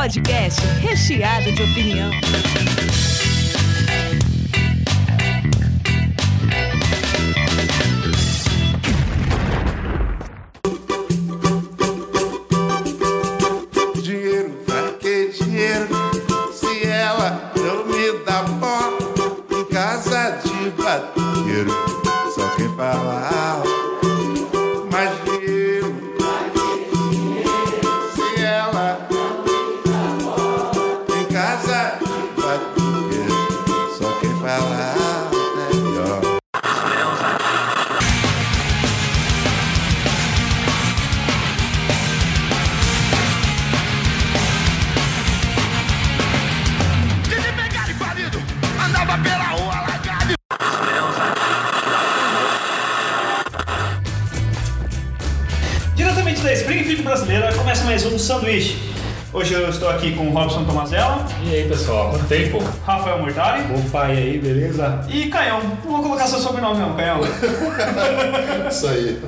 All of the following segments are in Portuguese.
podcast recheado de opinião. E aí, beleza? e Caião. Não vou colocar seu sobrenome não, Caião. Isso aí.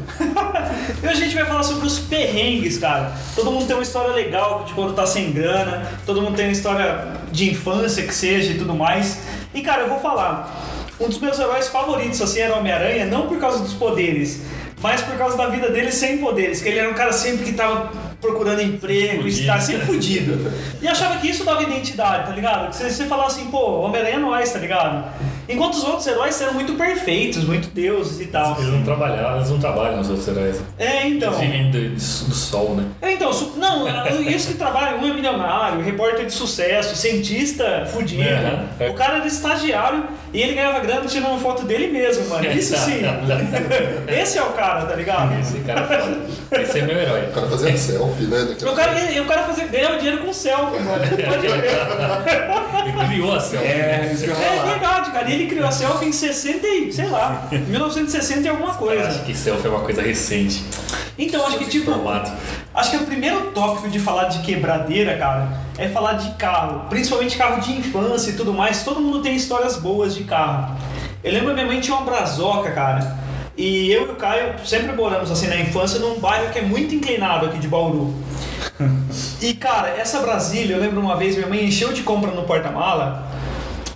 E hoje a gente vai falar sobre os perrengues, cara. Todo mundo tem uma história legal de quando tá sem grana, todo mundo tem uma história de infância que seja e tudo mais. E cara, eu vou falar. Um dos meus heróis favoritos assim era o Homem-Aranha, não por causa dos poderes, mas por causa da vida dele sem poderes, que ele era um cara sempre que tava procurando emprego, Fudido. estar sempre fudido. E achava que isso dava identidade, tá ligado? Que você, você falava assim, pô, Homem-Aranha é nós, tá ligado? Enquanto os outros heróis eram muito perfeitos, muito deuses e tal. Eles não trabalharam, eles não trabalham os outros heróis. É, então. Eles vivem do, do sol, né? É, então, su- não, isso que trabalha, um é milionário, repórter de sucesso, cientista fudido. É, é. O cara era estagiário e ele ganhava grana tirando foto dele mesmo, mano. Isso sim. Esse é o cara, tá ligado? Esse cara é foda. Esse é meu herói. O cara fazendo selfie, né? O cara, e o cara fazia, ganhava dinheiro com selfie, mano. Pode crer. Ele criou a selfie. É verdade, cara. E ele criou a selfie em 60 e, sei lá, 1960 e alguma coisa. acho que selfie é uma coisa recente. Então, acho que tipo. Formato. Acho que o primeiro tópico de falar de quebradeira, cara, é falar de carro. Principalmente carro de infância e tudo mais. Todo mundo tem histórias boas de carro. Eu lembro que minha mãe tinha uma brazoca, cara. E eu e o Caio sempre moramos assim na infância num bairro que é muito inclinado aqui de Bauru. E cara, essa Brasília, eu lembro uma vez, minha mãe encheu de compra no porta-mala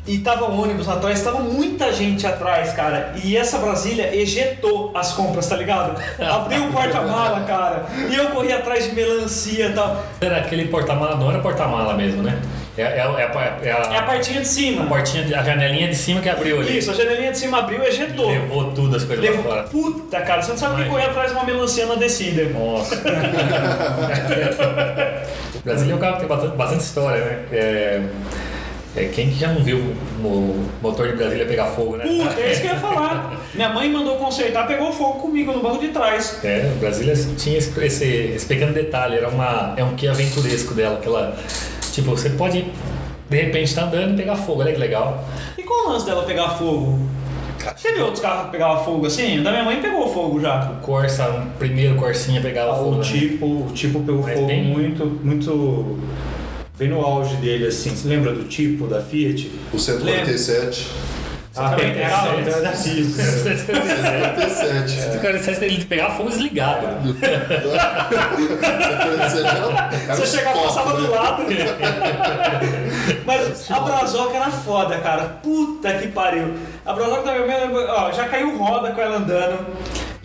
e tava um ônibus atrás, tava muita gente atrás, cara. E essa Brasília ejetou as compras, tá ligado? Abriu o porta-mala, cara. E eu corri atrás de melancia e tal. Era aquele porta-mala, não era porta-mala mesmo, né? É, é, é, a- é a, É a partinha de cima. a de- a janelinha de cima que abriu ali. Isso, a janelinha de cima abriu e ejetou. Levou tudo as coisas Levou- pra fora. Puta, cara, você não sabe o que correr atrás de uma melancia na descida. Nossa. Brasília é um carro que tem bastante, bastante história, né? É, é, quem que já não viu o motor de Brasília pegar fogo, né? Puta, é isso que eu ia falar. Minha mãe mandou consertar, pegou fogo comigo no banco de trás. É, Brasília tinha esse, esse, esse pequeno detalhe, era uma, é um que aventuresco dela, que ela, tipo, você pode de repente estar andando e pegar fogo, olha que legal. E qual o lance dela pegar fogo? Teve outros carros que pegavam fogo assim? Da minha mãe pegou fogo já. O Corsa, o primeiro Corsinha pegava fogo. O né? tipo, o tipo pegou Mas fogo bem- muito, muito. Bem no auge dele, assim. Você lembra do tipo da Fiat? O 147. Ah, também é, é, é da Fiat. 147. O cara dissesse ele pegar fogo desligado. 147 era, era Você os chegava, passava do lado. Mas a Brazoca era foda, cara. Puta que pariu. A Brazoca da minha mãe, eu lembro, ó, já caiu roda com ela andando.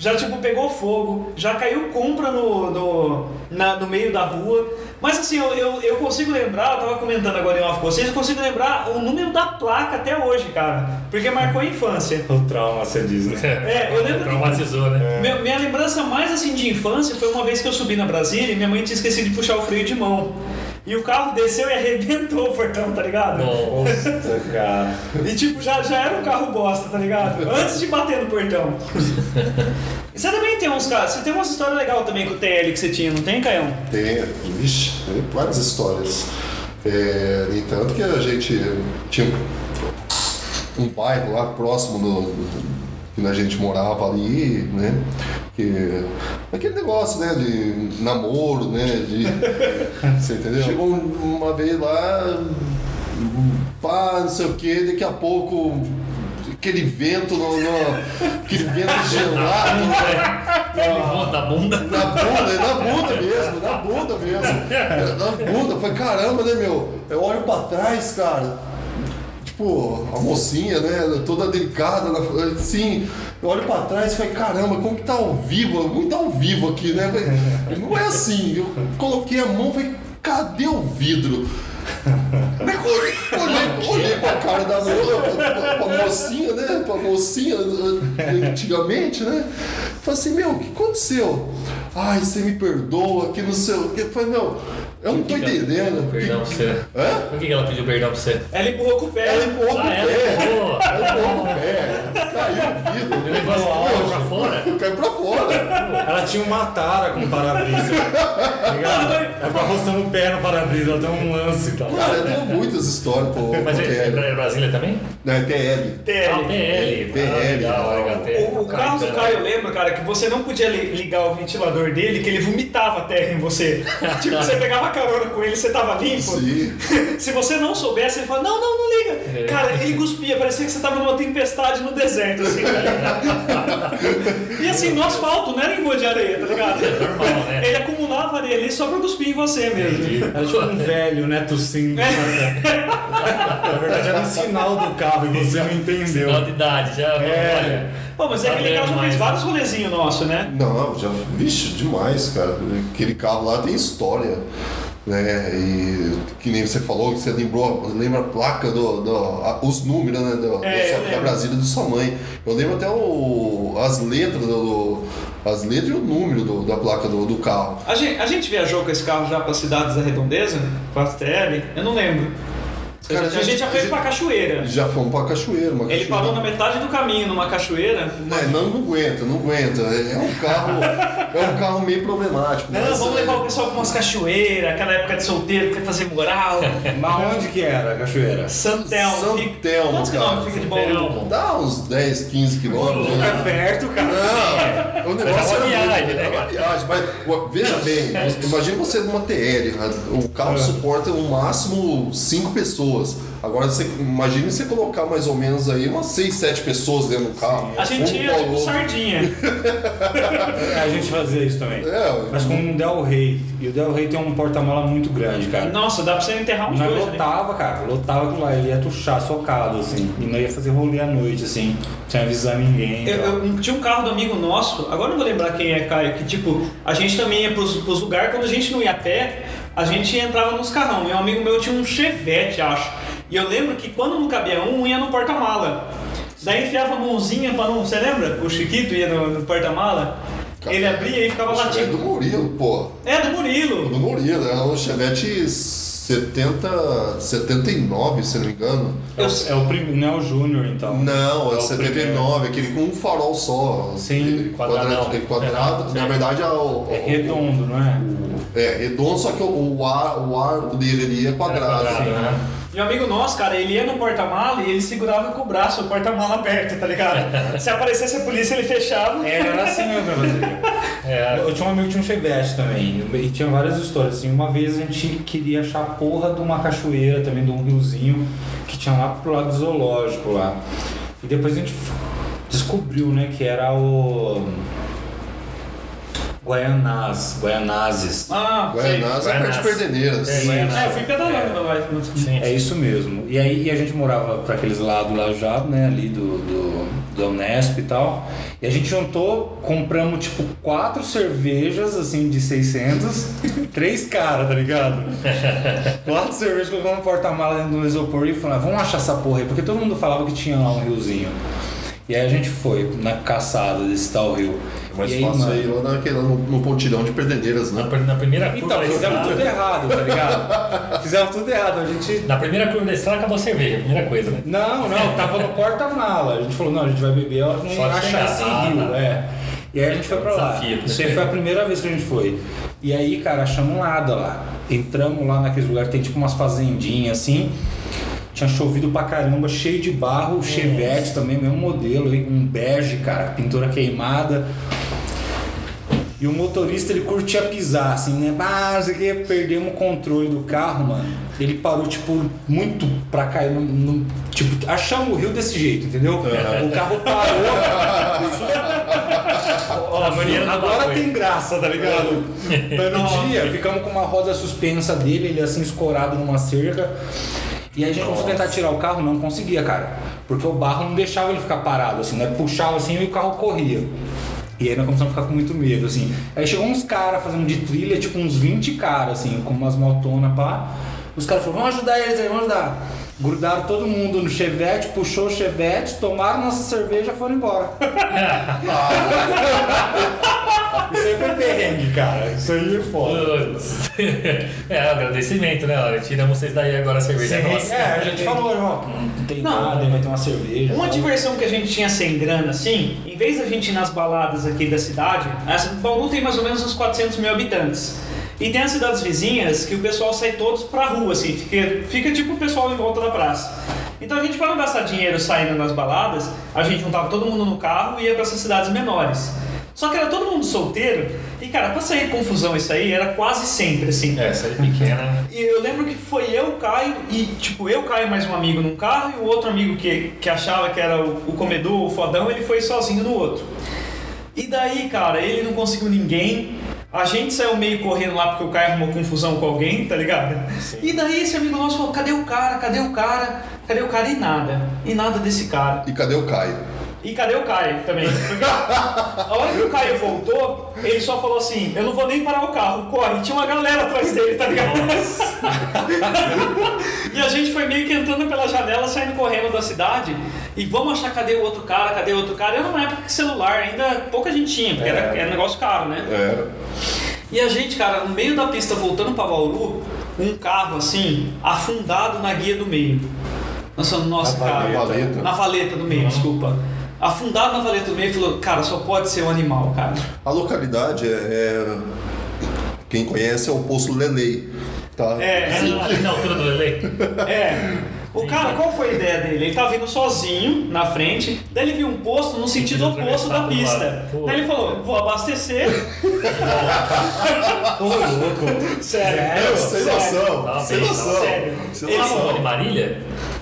Já, tipo, pegou fogo. Já caiu compra no, no, na- no meio da rua. Mas assim, eu, eu, eu consigo lembrar, eu tava comentando agora em off com vocês, eu consigo lembrar o número da placa até hoje, cara. Porque marcou a infância. O trauma, você diz, né? É, eu lembro que- Traumatizou, né? Minha, minha lembrança mais assim de infância foi uma vez que eu subi na Brasília e minha mãe tinha esquecido de puxar o freio de mão. E o carro desceu e arrebentou o portão, tá ligado? Nossa. Cara. E tipo, já, já era um carro bosta, tá ligado? Antes de bater no portão. Você também tem uns caras, você tem umas histórias legais também com o TL que você tinha, não tem, Caião? Tem, vixe, tem várias histórias. É, no entanto que a gente tinha um bairro lá próximo do, que a gente morava ali, né? Que, aquele negócio, né? De namoro, né? De, você entendeu? Chegou um- uma vez lá, pá, não sei o que, daqui a pouco aquele vento, no, no- aquele vento gelado. Ele volta Na bunda. Na bunda, na bunda mesmo, na bunda mesmo. Na bunda. Foi caramba, né, meu? Eu olho pra trás, cara. Tipo, a mocinha, né? Toda delicada, assim. Eu olho pra trás e falei, caramba, como que tá ao vivo? Muito ao vivo aqui, né? Não é assim. Eu coloquei a mão e falei, cadê o vidro? Olhei, olhei pra cara da mo- pra, pra mocinha, né? Pra mocinha antigamente, né? Falei assim, meu, o que aconteceu? Ai, você me perdoa, que não sei o que. Falei, meu, eu não tô entendendo. Perdão pra você. Hã? Por que ela pediu perdão pra você? Ela empurrou com o pé. Ela empurrou com o Ah, ela pé. empurrou. Ela empurrou com o pé. Caiu o vidro. Ele levou a mão pra fora? Caiu pra fora. Ela tinha uma tara com para-brisa. tá ligado? Ela ficava roçando o pé no para-brisa, ela tem um lance e tal. Cara, eu tenho muitas histórias com Mas é TL. pra Brasília também? Não, é TL. TL. PL. PL, Ah, legal, legal. O, o carro do Caio lembra, cara, que você não podia li- ligar o ventilador dele, que ele vomitava terra em você. tipo, você pegava carona com ele, você tava limpo. Sim. Se você não soubesse, ele falava, não, não, não liga. É. Cara, ele cuspia, parecia que você tava numa tempestade no deserto, assim? E assim, no asfalto, não era em rua de areia, tá ligado? É normal, né? Ele acumulava areia ali só pra cuspir em você mesmo. Era tipo um velho, né, tossindo. Na verdade era um sinal do carro e você não entendeu. Sinal de idade, já. É. Olha. Pô, mas é aquele carro já mais, fez né? vários rolezinhos nossos, né? Não, já. Vixe, demais, cara. Aquele carro lá tem história. Né? E que nem você falou, que você lembrou, lembra a placa do. do a- os números, né? Do, É, da. Brasília de sua mãe. Eu lembro até o, as letras do. As letras e o número do- da placa do, do carro. A gente, a gente viajou com esse carro já para cidades da Redondeza, com a TL, eu não lembro. Cara, a, gente, já foi a pra cachoeira. Já fomos pra cachoeira, uma Ele cachoeira. parou na metade do caminho numa cachoeira. É, não, não aguenta, não aguenta. É um carro. é um carro meio problemático. Não, vamos é, levar o pessoal pra umas cachoeiras, aquela época de solteiro, quer fazer moral. Mas onde que era a cachoeira? Santelmo. Telmo, Quantos quilômetros fica de Bauru? Dá uns 10, 15 quilômetros. É né? perto, cara. Não, o negócio é uma era viagem, muito- né, é uma cara? viagem, mas veja bem, imagina você numa TL, né? o carro suporta no máximo 5 pessoas. Agora você imagine você colocar mais ou menos aí umas 6, 7 pessoas dentro do carro. A gente Um ia tipo sardinha. É, a gente fazia isso também. É, Mas com um Del Rey. E o Del Rey tem um porta-mala muito grande, cara. Nossa, dá pra você enterrar dois ali. lotava, cara, lotava aquilo lá, ele ia tuchar socado, assim, e não ia fazer rolê à noite, assim, sem avisar ninguém. Eu, eu- tinha um carro do amigo nosso, agora eu não vou lembrar quem é, Caio, que tipo, a gente também ia pros, pros lugares, quando a gente não ia a pé, a gente entrava nos carrão. E um amigo meu tinha um chevette, acho. E eu lembro que quando não cabia um, ia no porta-mala. Daí enfiava a mãozinha pra não. Você lembra? O Chiquito ia no, no porta-mala. Ele abria e ficava que é do latindo. Murilo, pô. É, do Murilo. Do Murilo, é um Chevette 70, 79, se não me engano. É, o- é o primeiro, não é o Júnior, então. Não, é, É o 79, aquele com um farol só. Sim, quadrado. quadradão. quadrado. É. Na verdade, é, o, É redondo, não é? é redondo, só que o, o, ar, o arco dele ali é quadrado. quadrado, né? E um amigo nosso, cara, ele ia no porta-mala e ele segurava com o braço o porta-mala aberto, tá ligado? Se aparecesse a polícia, ele fechava. É, era assim fazer. É, Eu tinha um amigo que tinha um Chevette também, e tinha várias histórias, assim, uma vez a gente queria achar a porra de uma cachoeira também, de um riozinho, que tinha lá pro lado do zoológico lá. E depois a gente descobriu, né, que era o... Guaianás, Guaianazes. Ah. Guaianás é perto de Guaianás. Perderneiras. É. É, eu fui pedalando lá. sim. É isso mesmo. E aí a gente morava para aqueles lados lá já, né, ali do, do, do Unesp e tal. E a gente juntou, compramos tipo quatro cervejas, assim, de 600, três caras, tá ligado? quatro cervejas, colocamos no porta-mala dentro do isopor e falamos, vamos achar essa porra aí, porque todo mundo falava que tinha lá um riozinho. E aí a gente foi na caçada desse tal rio. É mais e aí, fácil aí lá naquele, no, no pontilhão de Perderneiras, Na, né? pr- na primeira curva Então, fizemos estrada. tudo errado, tá ligado? fizemos tudo errado. A gente Na primeira curva da estrada acabou a cerveja, primeira coisa, né? Não, não, tava no porta-mala. A gente falou, não, a gente vai beber esse Ah, rio, tá. é. E aí a gente foi pra lá. Desafio, Isso aí foi a primeira vez que a gente foi. E aí, cara, achamos nada lá. Entramos lá naqueles lugares, tem tipo umas fazendinhas assim. Tinha chovido pra caramba, cheio de barro, chevette também, mesmo modelo, hein, um bege, cara, pintura queimada. E o motorista ele curtia pisar, assim, né? Ah, sei o que, perdemos o controle do carro, mano. Ele parou, tipo, muito pra cair no. no- tipo, achamos o rio desse jeito, entendeu? O carro parou. Ó, do Agora tem graça, tá ligado? Mas no dia, ficamos com uma roda suspensa dele, ele assim escorado numa cerca. E aí a gente começou a tentar tirar o carro, não conseguia, cara. Porque o barro não deixava ele ficar parado, assim, né? Puxava assim e o carro corria. E aí nós começamos a ficar com muito medo, assim. Aí chegou uns caras fazendo de trilha, tipo uns 20 caras, assim, com umas motonas, pá. Os caras falaram, vamos ajudar eles aí, vamos ajudar. Grudaram todo mundo no chevette, puxou o chevette, tomaram nossa cerveja e foram embora. Isso aí foi perrengue, cara. Isso aí é foda. É, agradecimento, né? Olha, tiramos vocês daí agora a cerveja é nossa. É, a gente falou, ó, não tem Não. nada, vai ter uma cerveja. Uma tal. diversão que a gente tinha sem grana, assim, em vez da gente ir nas baladas aqui da cidade, essa, Bauru tem mais ou menos uns 400 mil habitantes. E tem as cidades vizinhas que o pessoal sai todos pra rua, assim, fica, fica tipo o pessoal em volta da praça. Então a gente, para não gastar dinheiro saindo nas baladas, a gente juntava todo mundo no carro e ia pra essas cidades menores. Só que era todo mundo solteiro, e cara, pra sair confusão isso aí era quase sempre assim. É, aí pequena. E eu lembro que foi eu, Caio, e tipo, eu, Caio, mais um amigo num carro, e o outro amigo que, que achava que era o, o comedor, o fodão, ele foi sozinho no outro. E daí, cara, ele não conseguiu ninguém. A gente saiu meio correndo lá porque o Caio arrumou confusão com alguém, tá ligado? E daí esse amigo nosso falou: cadê o cara? Cadê o cara? Cadê o cara? E nada. E nada desse cara. E cadê o Caio? E cadê o Caio também? A hora que o Caio voltou, ele só falou assim: Eu não vou nem parar o carro, corre. Tinha uma galera atrás dele, tá ligado? e a gente foi meio que entrando pela janela, saindo correndo da cidade. E vamos achar cadê o outro cara, cadê o outro cara. Era uma época que celular ainda pouca gente tinha, porque era, era um negócio caro, né? Era. E a gente, cara, no meio da pista voltando pra Bauru, um carro assim, afundado na guia do meio. Falamos, nossa, Na cara. valeta. Na valeta do meio, desculpa. Afundado na valeta do meio, falou, cara, só pode ser um animal, cara. A localidade é, é- Quem conhece é o Poço Lelei. Tá? É, É, na altura do Lele. é. O cara, qual foi a ideia dele? Ele tava vindo sozinho na frente, daí ele viu um posto no sentido oposto da pista. Daí ele falou, vou abastecer. Ô, louco. Sério? Sem noção. Tá Sem noção. sério. Sem Ele noção. Falou de Marília?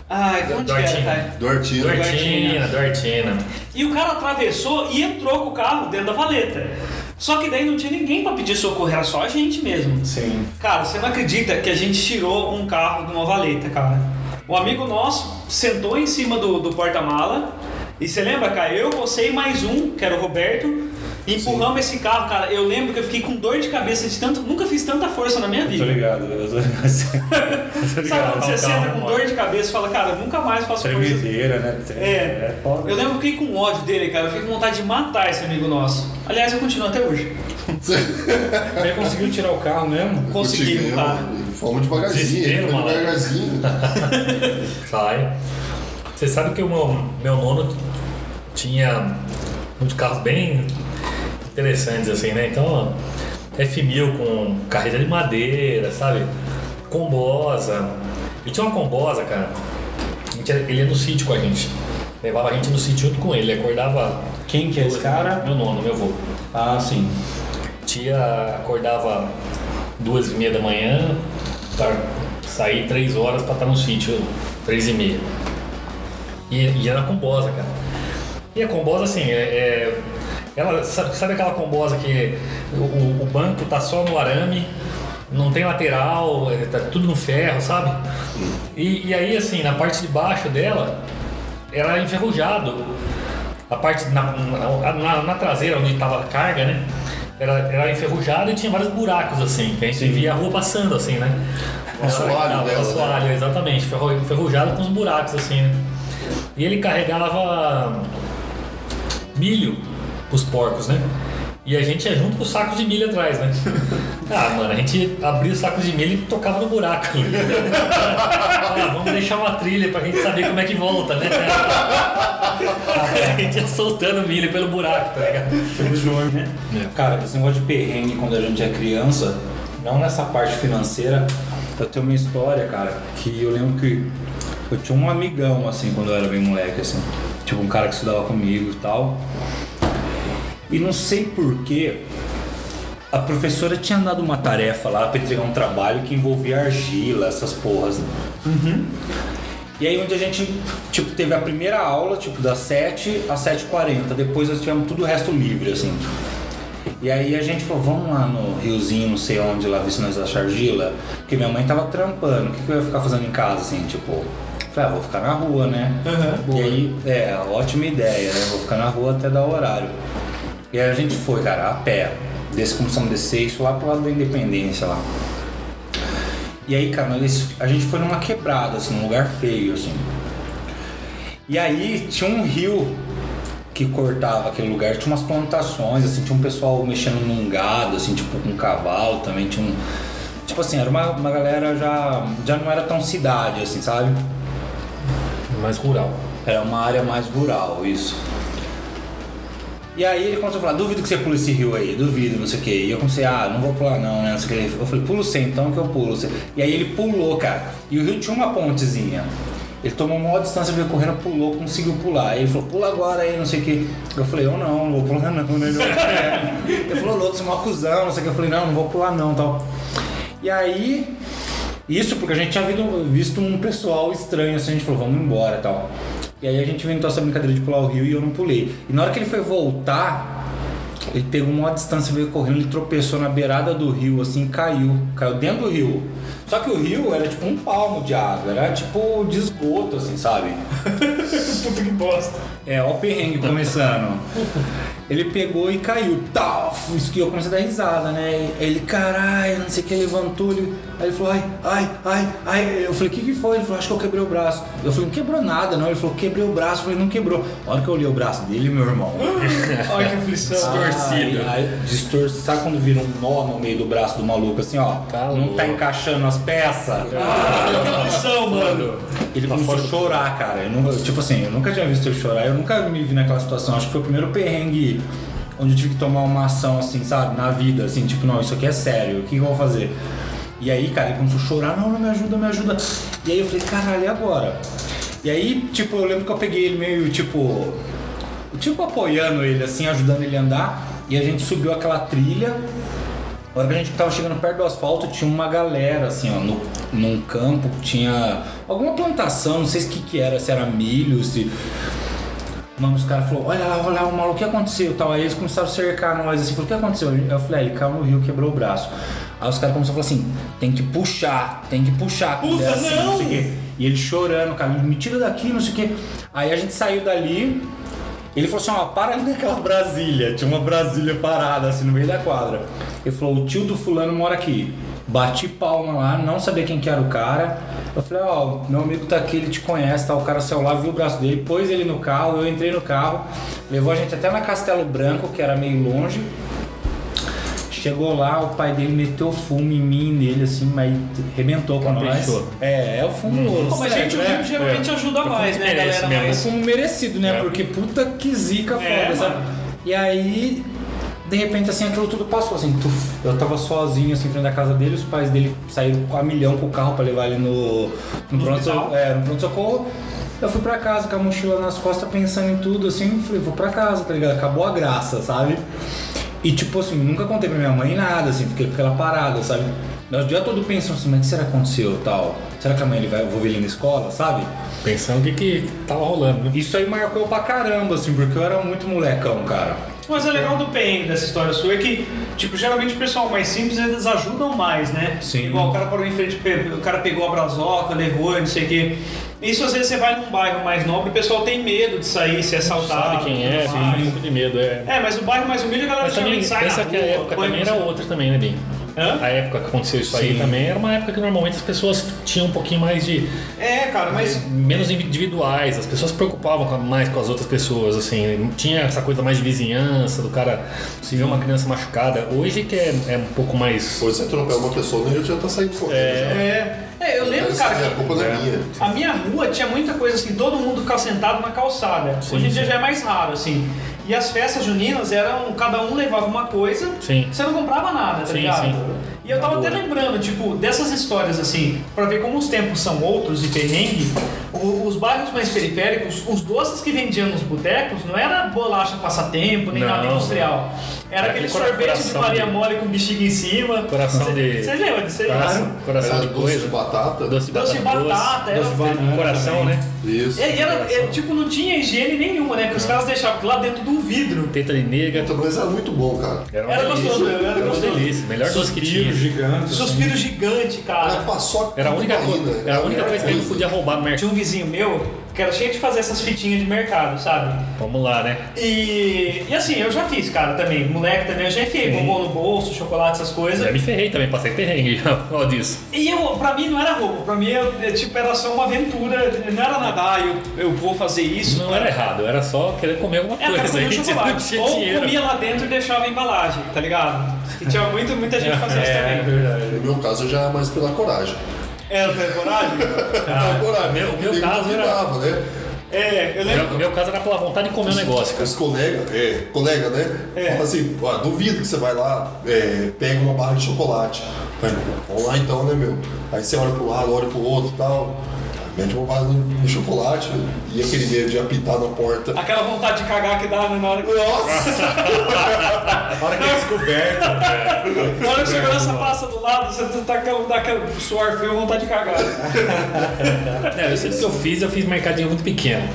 Ai, onde que era, cara? Duartino. Duartina, Duartina. E o cara atravessou e entrou com o carro dentro da valeta. Só que daí não tinha ninguém pra pedir socorro, era só a gente mesmo. Sim. Cara, você não acredita que a gente tirou um carro de uma valeta, cara. Um amigo nosso sentou em cima do, do porta-mala. E você lembra, cara? Eu, você e mais um, que era o Roberto, empurramos esse carro, cara. Eu lembro que eu fiquei com dor de cabeça de tanto. Nunca fiz tanta força na minha Tô vida. ligado. Eu tô ligado. Sabe quando você Calma, senta com dor de cabeça e fala, cara, nunca mais faço força. Tremedeira, né? É. É foda. Eu lembro que eu fiquei com ódio dele, cara. Eu fiquei com vontade de matar esse amigo nosso. Aliás, eu continuo até hoje. Ele conseguiu tirar o carro mesmo? Conseguimos, cara. Fomos devagarzinho, malandro. devagarzinho. Sai. Você sabe que o meu, meu nono tinha uns carros bem interessantes, assim, né? Então, F1000 com carreira de madeira, sabe? Combosa. E tinha uma combosa, cara. Ele ia no sítio com a gente. Levava a gente no sítio junto com ele. Acordava. Quem que é esse cara? Meu nono, meu avô. Ah, sim. Tia acordava duas e meia da manhã para sair três horas para estar no sítio, três e meia. E ia na combosa, cara. E a combosa, assim, é, é- ela, sabe, sabe aquela combosa que o, o- banco tá só no arame, não tem lateral, é, tá tudo no ferro, sabe? E, e aí, assim, na parte de baixo dela, era enferrujado. A parte na, na, na- na traseira, onde estava a carga, né? Era, era enferrujado e tinha vários buracos, assim, que a gente via a rua passando, assim, né? O assoalho dela, O assoalho, né? exatamente, ferru- enferrujado com os buracos, assim, né? E ele carregava milho pros porcos, né? E a gente ia junto com os sacos de milho atrás, né? Ah, mano, a gente abria os sacos de milho e tocava no buraco. ah, vamos deixar uma trilha pra gente saber como é que volta, né? a gente ia soltando milho pelo buraco, tá ligado? Cara, esse negócio de perrengue quando a gente é criança, não nessa parte financeira, eu tenho uma história, cara, que eu lembro que eu tinha um amigão, assim, quando eu era bem moleque, assim. Tipo, um cara que estudava comigo e tal. E não sei porquê, a professora tinha dado uma tarefa lá pra entregar um trabalho que envolvia argila, essas porras. Né? E aí onde a gente, tipo, teve a primeira aula, tipo, das 7 às 7h40. Depois nós tivemos tudo o resto livre, assim. E aí a gente falou, vamos lá no riozinho, não sei onde, lá ver se nós achar argila. Porque minha mãe tava trampando, o que, que eu ia ficar fazendo em casa, assim, tipo... Falei, ah, vou ficar na rua, né? E aí, é, ótima ideia, né? Vou ficar na rua até dar o horário. E aí a gente foi, cara, a pé. Desce, começamos a descer, isso lá pro lado da Independência, lá. E aí, cara, nós- a gente foi numa quebrada, assim, num lugar feio, assim. E aí tinha um rio que cortava aquele lugar, tinha umas plantações, assim, tinha um pessoal mexendo num gado, assim, tipo com cavalo também, tinha um. Tipo assim, era uma, uma galera já. já não era tão cidade, assim, sabe? Mais rural. Era uma área mais rural, isso. E aí ele começou a falar, duvido que você pule esse rio aí, duvido, não sei o que. E eu comecei, ah, não vou pular não, né? Não sei o que. Eu falei, pulo você então que eu pulo. você. E aí ele pulou, cara. E o rio tinha uma pontezinha. Ele tomou uma maior distância, veio correndo, pulou, conseguiu pular. Ele falou, pula agora aí, não sei o que. Eu falei, eu não, não vou pular não, né? Ele falou, louco, você é um acusão, não sei o que. Eu falei, não, não vou pular não, tal. E aí, isso porque a gente tinha visto, visto um pessoal estranho, assim, a gente falou, vamos embora tal. E aí a gente inventou essa brincadeira de pular o rio e eu não pulei. E na hora que ele foi voltar, ele pegou uma distância, veio correndo, ele tropeçou na beirada do rio, assim, caiu. Caiu dentro do rio. Só que o rio era tipo um palmo de água, era tipo de esgoto, assim, sabe? Puta que bosta. É, ó o perrengue começando. Ele pegou e caiu. Tal, isso que eu comecei a dar risada, né? Ele, caralho, não sei o que, levantou. Ele, aí ele falou, ai, ai, ai, ai. Eu falei, o que, que foi? Ele falou, acho que eu quebrei o braço. Eu falei, não quebrou nada, não. Ele falou, quebrei o braço. Eu falei, não quebrou. A hora que eu olhei o braço dele, meu irmão. Olha que aflição. Distorcido. Ai, ai, distor... Sabe quando vira um nó no meio do braço do maluco, assim, ó? Tá não tá encaixando as peças? Olha que aflição, mano. Ele começou a chorar, cara. Eu nunca, tipo assim, eu nunca tinha visto ele chorar. Eu nunca me vi naquela situação. Acho que foi o primeiro perrengue onde eu tive que tomar uma ação, assim, sabe? Na vida, assim, tipo, não, isso aqui é sério. O que eu vou fazer? E aí, cara, ele começou a chorar. Não, não, me ajuda, me ajuda. E aí eu falei, caralho, e agora? E aí, tipo, eu lembro que eu peguei ele meio, tipo... Tipo, apoiando ele, assim, ajudando ele a andar. E a gente subiu aquela trilha. A hora que a gente tava chegando perto do asfalto, tinha uma galera, assim, ó, no, num campo, tinha alguma plantação, não sei o que que era, se era milho, se... Mano, os caras falaram, olha lá, olha lá, o maluco, o que aconteceu? Tal. Aí eles começaram a cercar nós, assim, falou, o que aconteceu? Eu falei, ah, ele caiu no rio, quebrou o braço. Aí os caras começaram a falar assim, tem que puxar, tem que puxar. Puta, Ele assim, não! sei o quê. E ele chorando, cara, me tira daqui, não sei o quê. Aí a gente saiu dali, ele falou assim, ó, para ali naquela Brasília. Tinha uma Brasília parada, assim, no meio da quadra. Ele falou, o tio do fulano mora aqui. Bati palma lá, não sabia quem que era o cara. Eu falei, ó, meu amigo tá aqui, ele te conhece, tá? O cara saiu lá, viu o braço dele, pôs ele no carro, eu entrei no carro, levou a gente até na Castelo Branco, que era meio longe. Chegou lá, o pai dele meteu fumo em mim, nele, assim, mas arrebentou com nós. É, é o fumo. Pô, mas gente, o certo, rio geralmente ajuda mais, né, merece galera? mesmo. é Mas... fumo merecido, né? É. Porque puta que zica É, foda, sabe? E aí, de repente, assim, aquilo tudo passou, assim, tuf. eu tava sozinho, assim, em frente da casa dele, os pais dele saíram com a milhão com o carro pra levar ele no, no, No pronto, hospital? é, no pronto-socorro. Eu fui pra casa com a mochila nas costas, pensando em tudo, assim, falei, vou pra casa, tá ligado? Acabou a graça, sabe? E tipo assim, nunca contei pra minha mãe nada, assim, fiquei com aquela parada, sabe? Nós o dia todo pensando assim, mas o que será que aconteceu tal? Será que amanhã ele vai, eu vou ver ele na escola, sabe? Pensando o que que tava rolando, né? Isso aí marcou pra caramba, assim, porque eu era muito molecão, cara. Mas o legal do PN dessa história sua é que, tipo, geralmente o pessoal mais simples eles ajudam mais, né? Sim. Igual o cara parou em frente, o cara pegou a brazoca, levou, não sei o quê. Isso às vezes você vai num bairro mais nobre, o pessoal tem medo de sair, ser assaltado. Sabe quem é, tem um pouco de medo, é. É, mas o bairro mais humilde a galera Mas também sai pensa na que a rua, época também era outra também, né, Bim? Hã? A época que aconteceu isso aí Sim. também era uma época que normalmente as pessoas tinham um pouquinho mais de. É, cara, mas menos individuais, as pessoas se preocupavam mais com as outras pessoas, assim, tinha essa coisa mais de vizinhança, do cara se ver uma criança machucada. Hoje que é, é um pouco mais. Hoje você atropela uma pessoa, o nego já tá saindo correndo. É, é, eu lembro, cara, a que é minha. a minha rua tinha muita coisa assim, todo mundo ficar sentado na calçada. Hoje em dia já é mais raro, assim. E as festas juninas eram, cada um levava uma coisa, Sim. você não comprava nada, tá Sim, ligado? sim. E eu tava Boa. até lembrando, tipo, dessas histórias assim, pra ver como os tempos são outros e perrengue, os bairros mais periféricos, os doces que vendiam nos botecos não era bolacha passatempo, nem Não. nada industrial. Era Era aquele sorvete de Maria de- Mole com bexiga em cima. Coração de- Vocês lembram disso aí? Coração, coração Era de doce coisa. de batata. Doce de Doce de batata. batata, era doce de banana Coração, também. né? Isso. E e era, é, tipo, não tinha higiene nenhuma, né? Que os caras deixavam lá dentro de um vidro. Teta de nega. Puta, Mas era muito bom, cara. Era uma Era delícia. gostoso, era Era uma gostoso. delícia. Melhor doce que Suspiro tinha. gigante. assim. Suspiro gigante, Era cara. paçoca Era a com única, tubaína. coisa, era a única coisa que a gente podia roubar no mercado. Vizinho meu que era cheio de fazer essas fitinhas de mercado, sabe? Vamos lá, né? E, e assim, eu já fiz, cara, também. Moleque também, eu já enfiei bombom no bolso, chocolate, essas coisas. Já me ferrei também, passei perrengue já, por causa disso. E eu, pra mim não era roubo, pra mim eu, eu, tipo, era só uma aventura, não era nada, ah, eu, eu vou fazer isso. Não era errado, era só querer comer alguma É, coisa. comer a um gente não chocolate. Ou dinheiro. comia lá dentro e deixava a embalagem, tá ligado? E tinha muito, muita gente fazendo isso É, também. verdade. No meu caso, eu já era mais pela coragem. Era pela coragem? Ah, Pela coragem. meu- meu Nego caso era- né? É, eu lembro. No meu caso era pela vontade de comer o negócio, cara. Os colegas, é, colega, né? É. Fala assim, ó, duvido que você vai lá, é, pega uma barra de chocolate. Vai, Vamos lá então, né, meu? Aí você olha pro lado, olha pro outro e tal. Mete uma barra de chocolate e aquele medo de apitar na porta. Aquela vontade de cagar que dá né, na hora que. Nossa! A hora que é descoberto. Na hora que a segurança passa do lado, você tá com dá aquele suor frio vontade de cagar. É, eu sei o que eu fiz, eu fiz um mercadinho muito pequeno.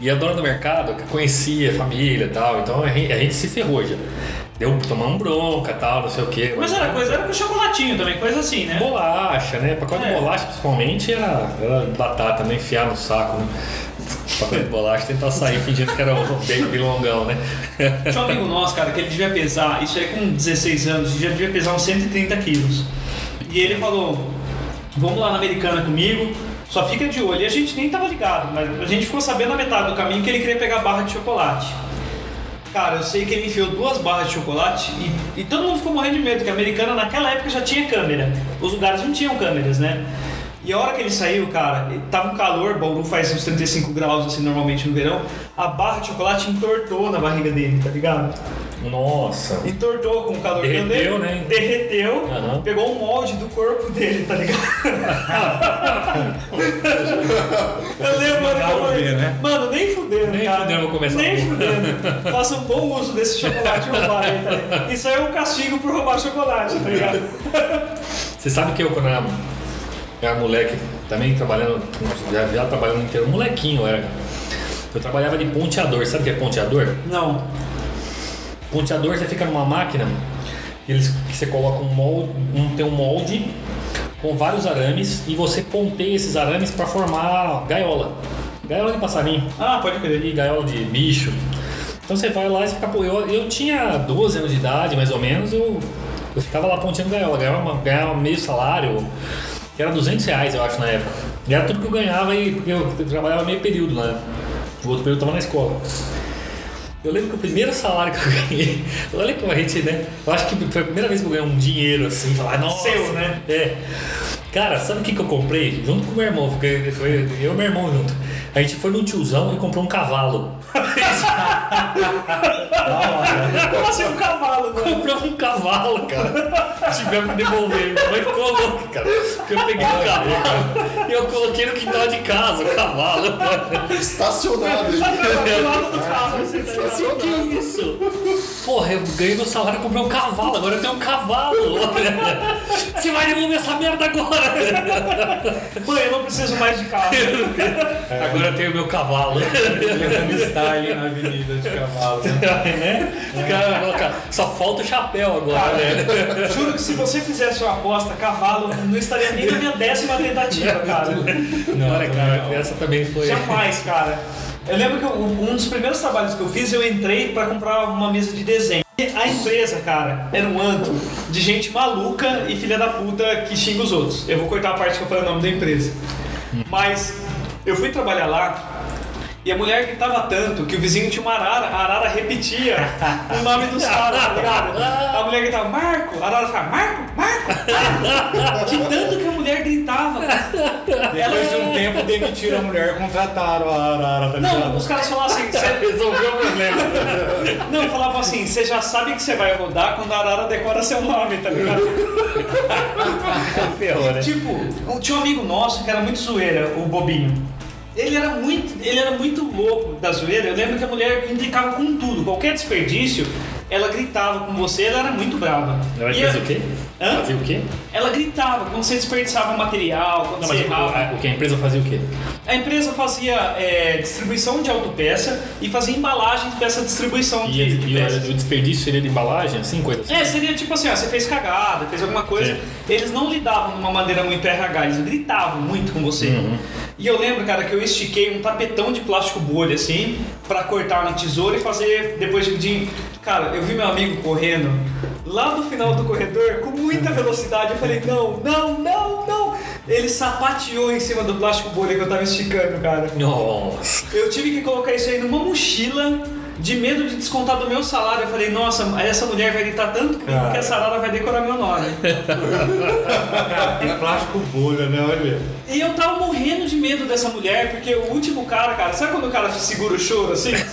E a dona do mercado, que conhecia a família e tal, então a gente, a gente se ferrou já. Deu tomamos bronca e tal, não sei o quê. Mas era coisa, era com chocolatinho também, coisa assim, né? Bolacha, né? Pacote É. de bolacha, principalmente, era, era batata, né? Enfiar no saco, né? Pacote de bolacha, tentar sair fingindo que era um baby longão, né? Tinha um amigo nosso, cara, que ele devia pesar, isso aí com 16 anos, ele já devia pesar uns 130 quilos. E ele falou: Vamos lá na americana comigo, só fica de olho. E a gente nem tava ligado, mas a gente ficou sabendo na metade do caminho que ele queria pegar barra de chocolate. Cara, eu sei que ele enfiou duas barras de chocolate e, e todo mundo ficou morrendo de medo, porque a americana naquela época já tinha câmera. Os lugares não tinham câmeras, né? E a hora que ele saiu, cara, tava um calor, Bauru faz uns 35 graus assim normalmente no verão, a barra de chocolate entortou na barriga dele, tá ligado? Nossa. Entortou com o calor Derreteu, dele, né? Derreteu, Aham. pegou o molde do corpo dele, tá ligado? eu lembro, mano, que eu falei, ver, né? mano, nem fudendo, Nem cara. fudendo, vou começar Nem fudendo. Faça um bom uso desse chocolate roubado aí, tá ligado? Isso aí é um castigo por roubar chocolate, tá ligado? Você sabe que eu, quando era, era moleque, também trabalhando, já, já trabalhando inteiro, molequinho eu era. Eu trabalhava de ponteador, sabe o que é ponteador? Não. Ponteador, você fica numa máquina, eles, que você coloca um molde, um, tem um molde com vários arames e você ponteia esses arames para formar gaiola. Gaiola de passarinho Ah, pode crer. e gaiola de bicho. Então você vai lá e fica. pô, Eu, eu tinha 12 anos de idade, mais ou menos, eu, eu ficava lá ponteando gaiola, ganhava, uma- ganhava meio salário, que era 200 reais, eu acho, na época. E era tudo que eu ganhava e porque eu, eu trabalhava meio período lá. O outro período eu tava na escola. Eu lembro que o primeiro salário que eu ganhei, olha como a gente, né? Eu acho que foi a primeira vez que eu ganhei um dinheiro assim, falar, nossa. Seu, né? É. Cara, sabe o que, que eu comprei? Junto com o meu irmão, porque foi eu e meu irmão junto. A gente foi num tiozão e comprou um cavalo. Como assim um cavalo, mano? Comprou um cavalo, cara. Tivemos que devolver. Minha mãe ficou louca, cara. Porque eu peguei o cavalo e eu coloquei no quintal de casa o cavalo. Estacionado assim, tá? Assim, que isso? Porra, eu ganhei meu salário e comprei um cavalo, agora eu tenho um cavalo. Você vai devolver essa merda agora. Mãe, eu não preciso mais de carro. Agora eu tenho meu cavalo. Levando style na avenida de cavalo. né? Vão colocar, Só falta o chapéu agora, né? Juro que se você fizesse uma aposta, cavalo não estaria nem na minha décima tentativa, cara. Não, Olha, cara, essa também foi. Jamais, cara. Eu lembro que eu- um dos primeiros trabalhos que eu fiz, eu entrei pra comprar uma mesa de desenho. A empresa, cara, era um antro de gente maluca e filha da puta que xinga os outros. Eu vou cortar a parte que eu falei o nome da empresa. Mas eu fui trabalhar lá E a mulher gritava tanto que o vizinho tinha uma arara, a arara repetia o nome dos caras, tá ligado? A mulher gritava, Marco, a arara ficava, Marco, Marco, Marco. De tanto que a mulher gritava. Depois de um tempo demitiram a mulher, contrataram a arara, tá Não, ligado? os caras falavam assim, "Cê- Resolveu o problema. não, falavam assim, você já sabe que você vai rodar quando a arara decora seu nome, tá ligado? Ferrou, né? Tipo, tinha um amigo nosso que era muito zoeira, o Bobinho. Ele era muito, ele era muito louco da zoeira. Eu lembro que a mulher implicava com tudo, qualquer desperdício, ela gritava com você, ela era muito brava. Ela E fez a- o quê? Hã? Fazia o quê? Ela gritava quando você desperdiçava material, quando Não, você o, errava. a- o que a empresa fazia o quê? A empresa fazia é, distribuição de autopeça e fazia embalagem dessa distribuição E, de, de e peças. o desperdício seria de embalagem, assim, coisa assim? É, seria tipo assim, ó, você fez cagada, fez alguma coisa. Sim. Eles não lidavam de uma maneira muito RH, eles gritavam muito com você. Uhum. E eu lembro, cara, que eu estiquei um tapetão de plástico bolha assim, pra cortar na tesoura e fazer depois de. de- Cara, eu vi meu amigo correndo lá no final do corredor com muita velocidade. Eu falei, não, não, não, não. Ele sapateou em cima do plástico bolha que eu tava esticando, cara. Nossa. Eu tive que colocar isso aí numa mochila de medo de descontar do meu salário. Eu falei, nossa, essa mulher vai gritar tanto comigo Cara. que essa arara vai decorar meu nome. Cara, tem plástico bolha, né? Olha. e eu tava morrendo de medo dessa mulher, porque o último cara, cara, sabe quando o cara segura o choro assim?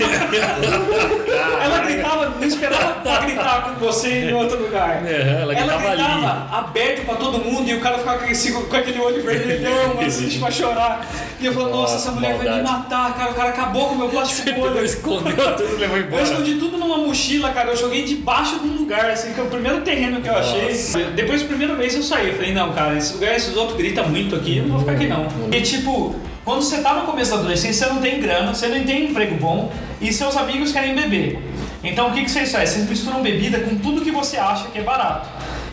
ela gritava, não esperava pra gritar com você em outro lugar. É, ela gritava ali. gritava aberto pra todo mundo e o cara ficava com aquele, com aquele olho vermelhão, assim, pra chorar. E eu falei, nossa, essa mulher vai me maldade. matar, cara. O cara acabou com o meu plástico bolha. escondeu tudo, levou Eu embora. escondi tudo numa mochila, cara. Eu joguei debaixo de um lugar, assim, que é o primeiro terreno que eu achei. Depois do primeiro mês eu saí. Eu falei, não, cara, esse lugar, esses outros gritam muito aqui, eu não vou ficar aqui não. E tipo, quando você tá no começo da adolescência, você não tem grana, você não tem emprego bom e seus amigos querem beber. Então o que, que vocês fazem? Vocês misturam bebida com tudo que você acha que é barato.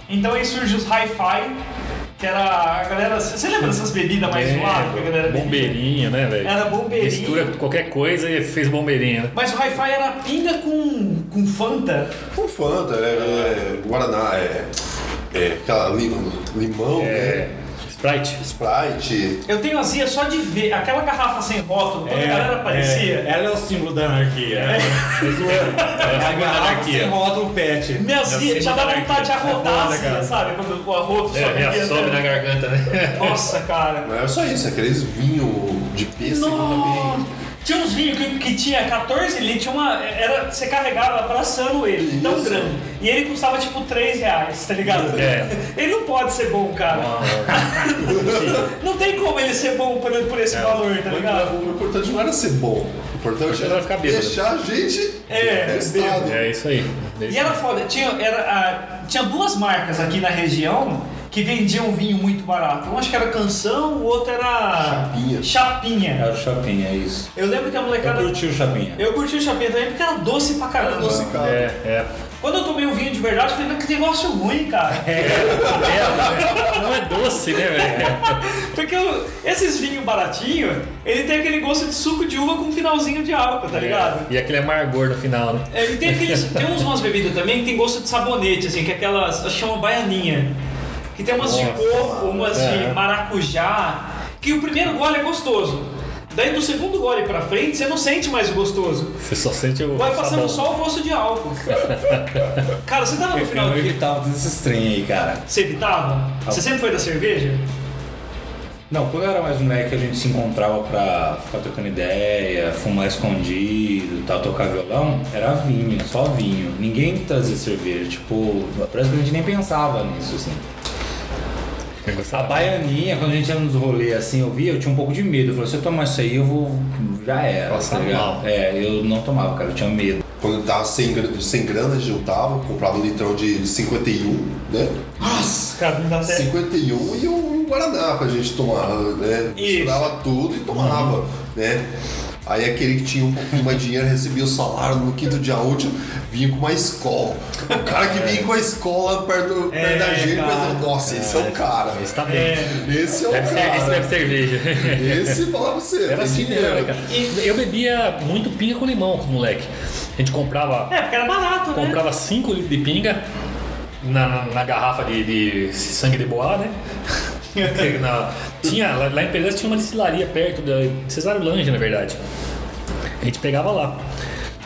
Então aí surge os hi-fi, que era a galera. Você lembra dessas bebidas mais É, zoadas que a galera bebia? bombeirinho, né, velho? Era bombeirinho. Mistura qualquer coisa e fez bombeirinho, né? Mas o hi-fi era pinga com, com Fanta. Com Fanta, é, é, Guaraná, é, é aquela lim- limão, né? É. Sprite. Sprite. Eu tenho azia só de ver aquela garrafa sem rótulo, quando a galera aparecia. é, ela é o símbolo da anarquia. É, a garrafa sem rótulo pet. Minha azia Eu já dá vontade de é arrotar, assim, cara. sabe? Quando o arroto sobe. É, sobe né? na garganta, né? Nossa, cara. Não é só isso, é aqueles vinho de pêssego também. Tinha uns vinhos que, que tinha 14 litros, tinha uma, era, você carregava abraçando ele, tão Isso. grande. E ele custava tipo 3 reais, tá ligado? É. Ele não pode ser bom, cara. Não tem como ele ser bom por, por esse valor, tá ligado? O importante não era ser bom. O importante Era ficar bêbado. deixar a gente É, testado. É isso aí. E era foda, tinha, era, ah, tinha duas marcas aqui na região que vendiam vinho muito barato. Um acho que era Canção, o outro era. Chapinha. Chapinha. É o Chapinha, é isso. Eu lembro que a Eu molecada. curti o Chapinha. Eu curti o Chapinha também porque era doce pra caramba. doce, cara. É, é. Quando eu tomei um vinho de verdade, eu falei, mas que negócio ruim, cara. É, não é doce, né, velho? Porque eu- esses vinhos baratinhos, ele tem aquele gosto de suco de uva com um finalzinho de álcool, tá ligado? E aquele amargor no final, né? É, e tem aqueles. Tem uns, umas bebidas também que tem gosto de sabonete, assim, que é aquelas. Acho que chama baianinha. Que tem umas de Nossa. coco, umas É. de maracujá. Que o primeiro gole é gostoso. Daí do segundo gole pra frente, você não sente mais o gostoso. Você só sente o Vai passando sabão. só o gosto de álcool. Cara, você tava no final do dia. evitava desses trem aí, cara. Você evitava? Você sempre foi da cerveja? Não, quando eu era mais moleque, a gente se encontrava pra ficar trocando ideia, fumar escondido, tal, tocar violão, era vinho, só vinho. Ninguém trazia cerveja, tipo, parece que a gente nem pensava nisso, assim. A baianinha, quando a gente ia nos rolês assim, eu via, eu tinha um pouco de medo. Eu falei, se eu tomar isso aí, eu vou. Já era. Passa tá mal. É, eu não tomava, cara, eu tinha medo. Quando eu tava sem, sem grana, juntava, comprava um litrão de 51, né? Nossa, cara, não dá certo. 51 e um Guaraná pra gente tomar, né? Isso. Misturava tudo e tomava, né? Aí aquele que tinha um pouquinho mais de dinheiro recebia o salário no quinto dia útil, vinha com uma escola. O cara que vinha com a escola perto, perto É, da gente, cara. pensava, nossa, esse é o cara. Esse tá bem. É. Esse é o Deve ser, esse cara. deve ser cerveja. Esse falava pra você. Era assim dinheiro. mesmo, cara. E eu bebia muito pinga com limão com os moleque. A gente comprava, É, porque era barato, né? comprava 5 litros de pinga na, na- na garrafa de, de sangue de boa, né? Na- tinha, lá, lá em Pereira tinha uma destilaria perto da Cesário Lange, na verdade. A gente pegava lá.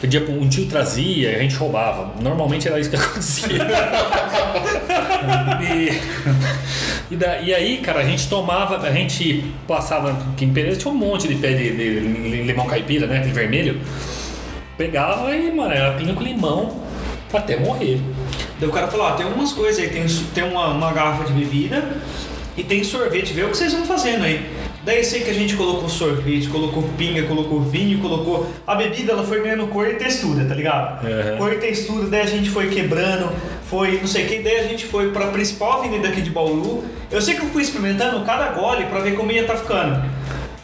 Pedia um tio trazia e a gente roubava. Normalmente era isso que acontecia. e, e, da- e aí, cara, a gente tomava, a gente passava aqui em Pereira, tinha um monte de pé de, de limão caipira, né? Aquele vermelho. Pegava e, mano, era pinga com limão até morrer. Daí o cara falou, ah, tem algumas coisas aí, tem, tem uma, uma garrafa de bebida e tem sorvete, vê o que vocês vão fazendo aí. Daí sei que a gente colocou sorvete, colocou pinga, colocou vinho, colocou. A bebida ela foi ganhando cor e textura, tá ligado? Uhum. Cor e textura, daí a gente foi quebrando, foi não sei o que, daí a gente foi pra principal avenida aqui de Bauru. Eu sei que eu fui experimentando cada gole pra ver como ia tá ficando.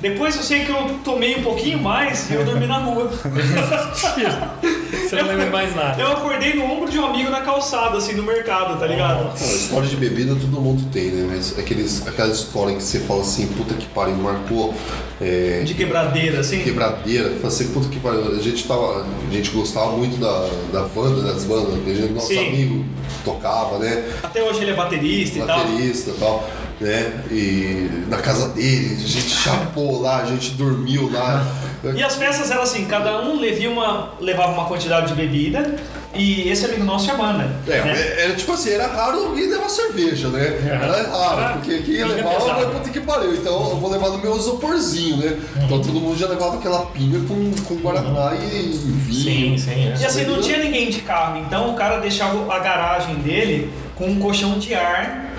Depois eu sei que eu tomei um pouquinho mais e eu dormi na rua. Você não lembra mais nada. Eu acordei no ombro de um amigo na calçada, assim, no mercado, tá ligado? Cara, história de bebida todo mundo tem, né? Mas aqueles, aquela história que você fala assim, puta que pariu, marcou é, De quebradeira, assim. quebradeira, fala assim, puta que pariu. A gente, tava, a gente gostava muito da, da banda, das bandas, que a gente, nosso Sim. amigo tocava, né? Até hoje ele é baterista e tal. baterista e tal, né? E na casa dele, a gente chapou lá, a gente dormiu lá. E as festas eram assim, cada um levia uma, levava uma quantidade de bebida e esse amigo nosso tinha banda. É, né? era tipo assim, era raro alguém levar cerveja, né? Era raro, porque quem ia levar, pesada. vai puta que pariu. Então eu vou levar no meu isoporzinho, né? Então todo mundo já levava aquela pinga com, com Guaraná e vinho. Sim, sim. é. E assim, não tinha ninguém de carro, então o cara deixava a garagem dele com um colchão de ar.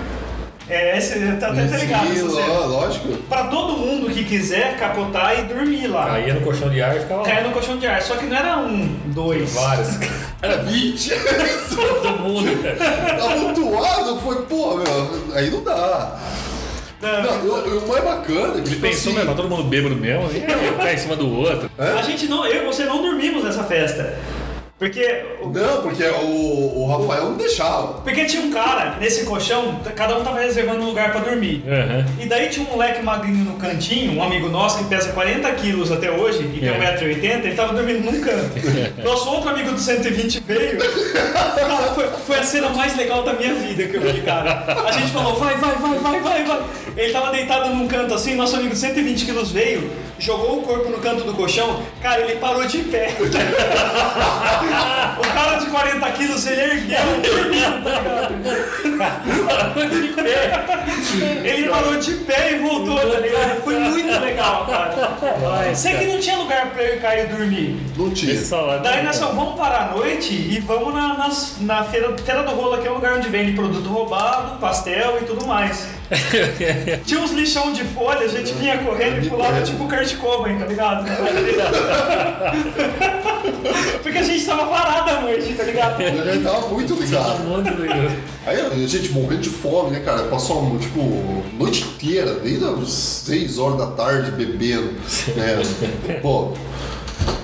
É, você tá até tá ligado, Sim, lógico. Pra todo mundo que quiser capotar e dormir lá. Caía no colchão de ar e ficava Caia lá. no colchão de ar, só que não era um, dois. Vários. Era 20. Todo mundo, cara. Amontoado foi, pô, meu, aí não dá. Não, o mais bacana é que, Ele tipo pensou, assim, tá todo mundo bêbado mesmo, e aí, um cai em cima do outro. A gente não, eu e você não dormimos nessa festa. Porque o- Não, porque o, o Rafael não deixava. Porque tinha um cara nesse colchão, cada um tava reservando um lugar pra dormir. Aham. E daí tinha um moleque magrinho no cantinho, um amigo nosso que pesa 40 quilos até hoje e tem É. 1,80m, ele tava dormindo num canto. Nosso outro amigo do 120 veio. Cara, foi, foi a cena mais legal da minha vida que eu vi, cara. A gente falou, vai, vai, vai, vai, vai, vai. Ele tava deitado num canto assim, nosso amigo de 120 quilos veio, jogou o corpo no canto do colchão, cara, ele parou de pé. o cara de 40 quilos, ele ergueu, dormindo, tá ligado? Ele parou de pé e voltou, tá ligado? Foi muito legal, cara. Sei que não tinha lugar pra eu cair e dormir. Não tinha. Daí nós só vamos parar à noite e vamos na, nas- na feira, feira do Rolo, que é um lugar onde vende produto roubado, pastel e tudo mais. Tinha uns lixão de folha, a gente vinha correndo e pulava tipo Kurt Cobain, tá ligado? Porque a gente tava parado à noite, tá ligado? Ele tava muito ligado. Muito. Aí a gente morrendo de fome, né, cara? Passou, tipo, noite inteira, desde as 6 horas da tarde bebendo. Né? Pô,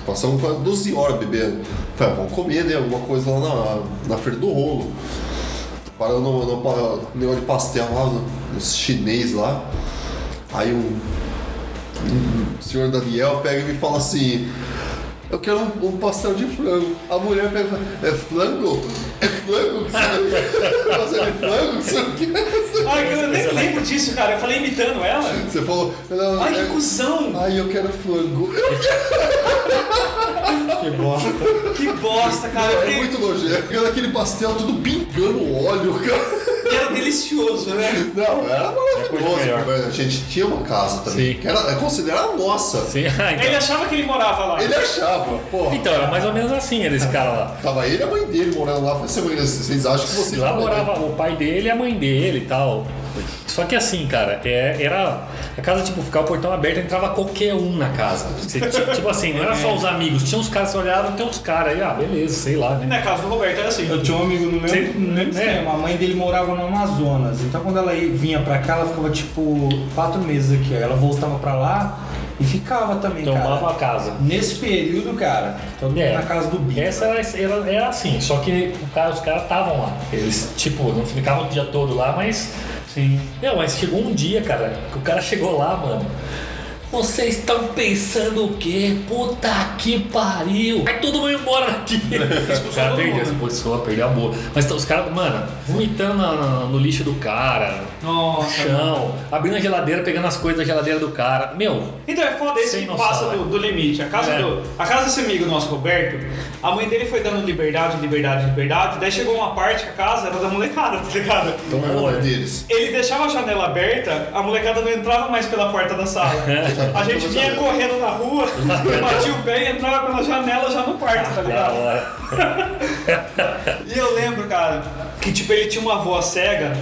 passamos quase 12 horas bebendo. Falei, vamos comer, né? Alguma coisa lá na, na Feira do Rolo. Parando no, no, pa- negócio de pastel lá, no- nos chinês lá. Aí um, o senhor Daniel pega e me fala assim. Eu quero um, um pastel de frango. A mulher pega é frango? É frango? que Você de frango? que Você quer? Ai, eu nem lembro disso, cara. Eu falei imitando ela. Você falou, não, Ai, é- que cuzão! Ai, eu quero frango. Que bosta. Que bosta, cara. Eu É muito nojento. Aquele- Aquele pastel tudo pingando óleo, cara. Era delicioso, né? Não, era maravilhoso. A gente tinha uma casa também. Sim. Que era é considerada nossa. Sim, ah, Ele então. achava que ele morava lá. Ele achava, porra. Então, era mais ou menos assim, era esse cara lá. Tava ele e a mãe dele morando lá. Falei, "Vocês- vocês acham que vocês Lá não morava o pai dele e a mãe dele e tal. Só que assim, cara, é- era. A casa, tipo, ficava o portão aberto, entrava qualquer um na casa. Você tipo assim, não era só os amigos, tinha uns caras que você olhava, tem uns caras aí, ah, beleza, sei lá, E né? na casa do Roberto era assim. Eu tinha um amigo no Você- mesmo, no mesmo né? esquema. A mãe dele morava no Amazonas. Então quando ela ia- vinha pra cá, ela ficava tipo quatro meses aqui. Ó. Ela voltava pra lá e ficava também, Tomava cara. a casa. Nesse período, cara, todo mundo É. na casa do Bico. Essa era, era, era assim, só que o cara, os caras estavam lá. Eles, tipo, não ficavam o dia todo lá, mas. Sim. Não, mas chegou um dia, cara, que o cara chegou lá, mano. Vocês estão pensando o quê? Puta que pariu! Vai todo mundo embora daqui! o cara perdeu, mundo. expulsou, perdeu a boa. Mas tá- os caras, mano, vomitando na- no lixo do cara, no Nossa. chão, abrindo a geladeira, pegando as coisas da geladeira do cara. Meu, Então é foda esse que noção, passa né? do, do limite. A casa, É. do, a casa desse amigo nosso, Roberto, a mãe dele foi dando liberdade, liberdade, liberdade. Daí chegou uma parte que a casa era da molecada, tá ligado? Não é né? deles. Ele deixava a janela aberta, a molecada não entrava mais pela porta da sala. A gente vinha correndo na rua, batia o pé e entrava pela janela já no quarto, tá ligado? E eu lembro, cara, que tipo, ele tinha uma avó cega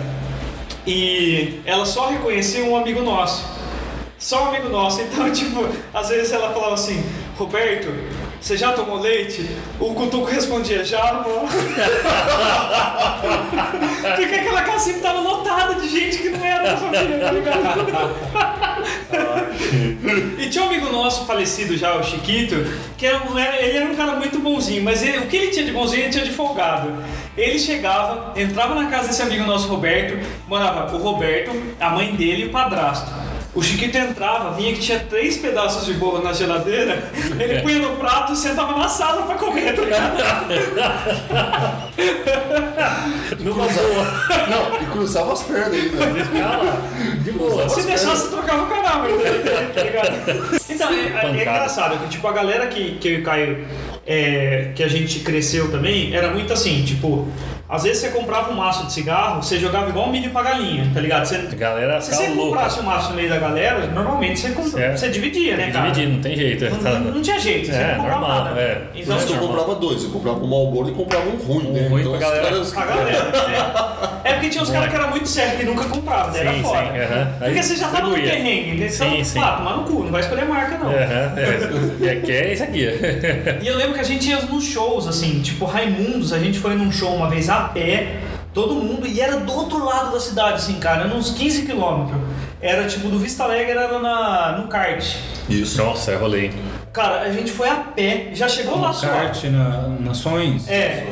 e ela só reconhecia um amigo nosso. Só um amigo nosso. Então, tipo, às vezes ela falava assim, Roberto, você já tomou leite? O Cutuco respondia, já, amor. Porque aquela casa tava lotada de gente que não era da família, tá ligado? E tinha um amigo nosso falecido já, o Chiquito, que era, um- era- ele era um cara muito bonzinho, mas ele- o que ele tinha de bonzinho, ele tinha de folgado. Ele chegava, entrava na casa desse amigo nosso, Roberto, morava o Roberto, a mãe dele e o padrasto. O Chiquito entrava, vinha que tinha três pedaços de bolo na geladeira, ele punha no prato e sentava na sala pra comer, tá ligado? Numa boa. Não, e cruzava as pernas ainda. Calma. De boa. Se deixasse, trocava o canal, ainda, tá ligado? Então, é, é Pancada. engraçado que, tipo, a galera que, que eu e o Caio, é, que a gente cresceu também, era muito assim, tipo, às vezes você comprava um maço de cigarro, você jogava igual milho pra galinha, tá ligado? Você, A galera se ficava você louca. comprasse um maço no meio da galera, normalmente você, compra, Certo. você dividia, né, cara? dividir, não tem jeito. Não, não- não tinha jeito, você É, não comprava normal, nada. é. Por Então, isso que eu tipo, comprava dois. Eu comprava um Malboro e comprava um ruim, né? Um ruim então pra galera. caras... a galera, né? É porque tinha uns caras que eram muito sérios que nunca compravam, daí era Sim, foda. sim, aham. Aí Porque você já tava no perrengue, né? Sim, Então, sim. ah, tomar no cu, não vai escolher marca, não. É. É que é isso aqui. E eu lembro que a gente ia nos shows, assim, tipo Raimundos, a gente foi num show uma vez a pé, todo mundo, e era do outro lado da cidade, assim, cara, era uns 15 quilômetros. Era tipo do Vista Alegre, era na, no kart. Isso. Nossa, é rolê. Cara, a gente foi a pé, já chegou lá só. Kart na Nações. É.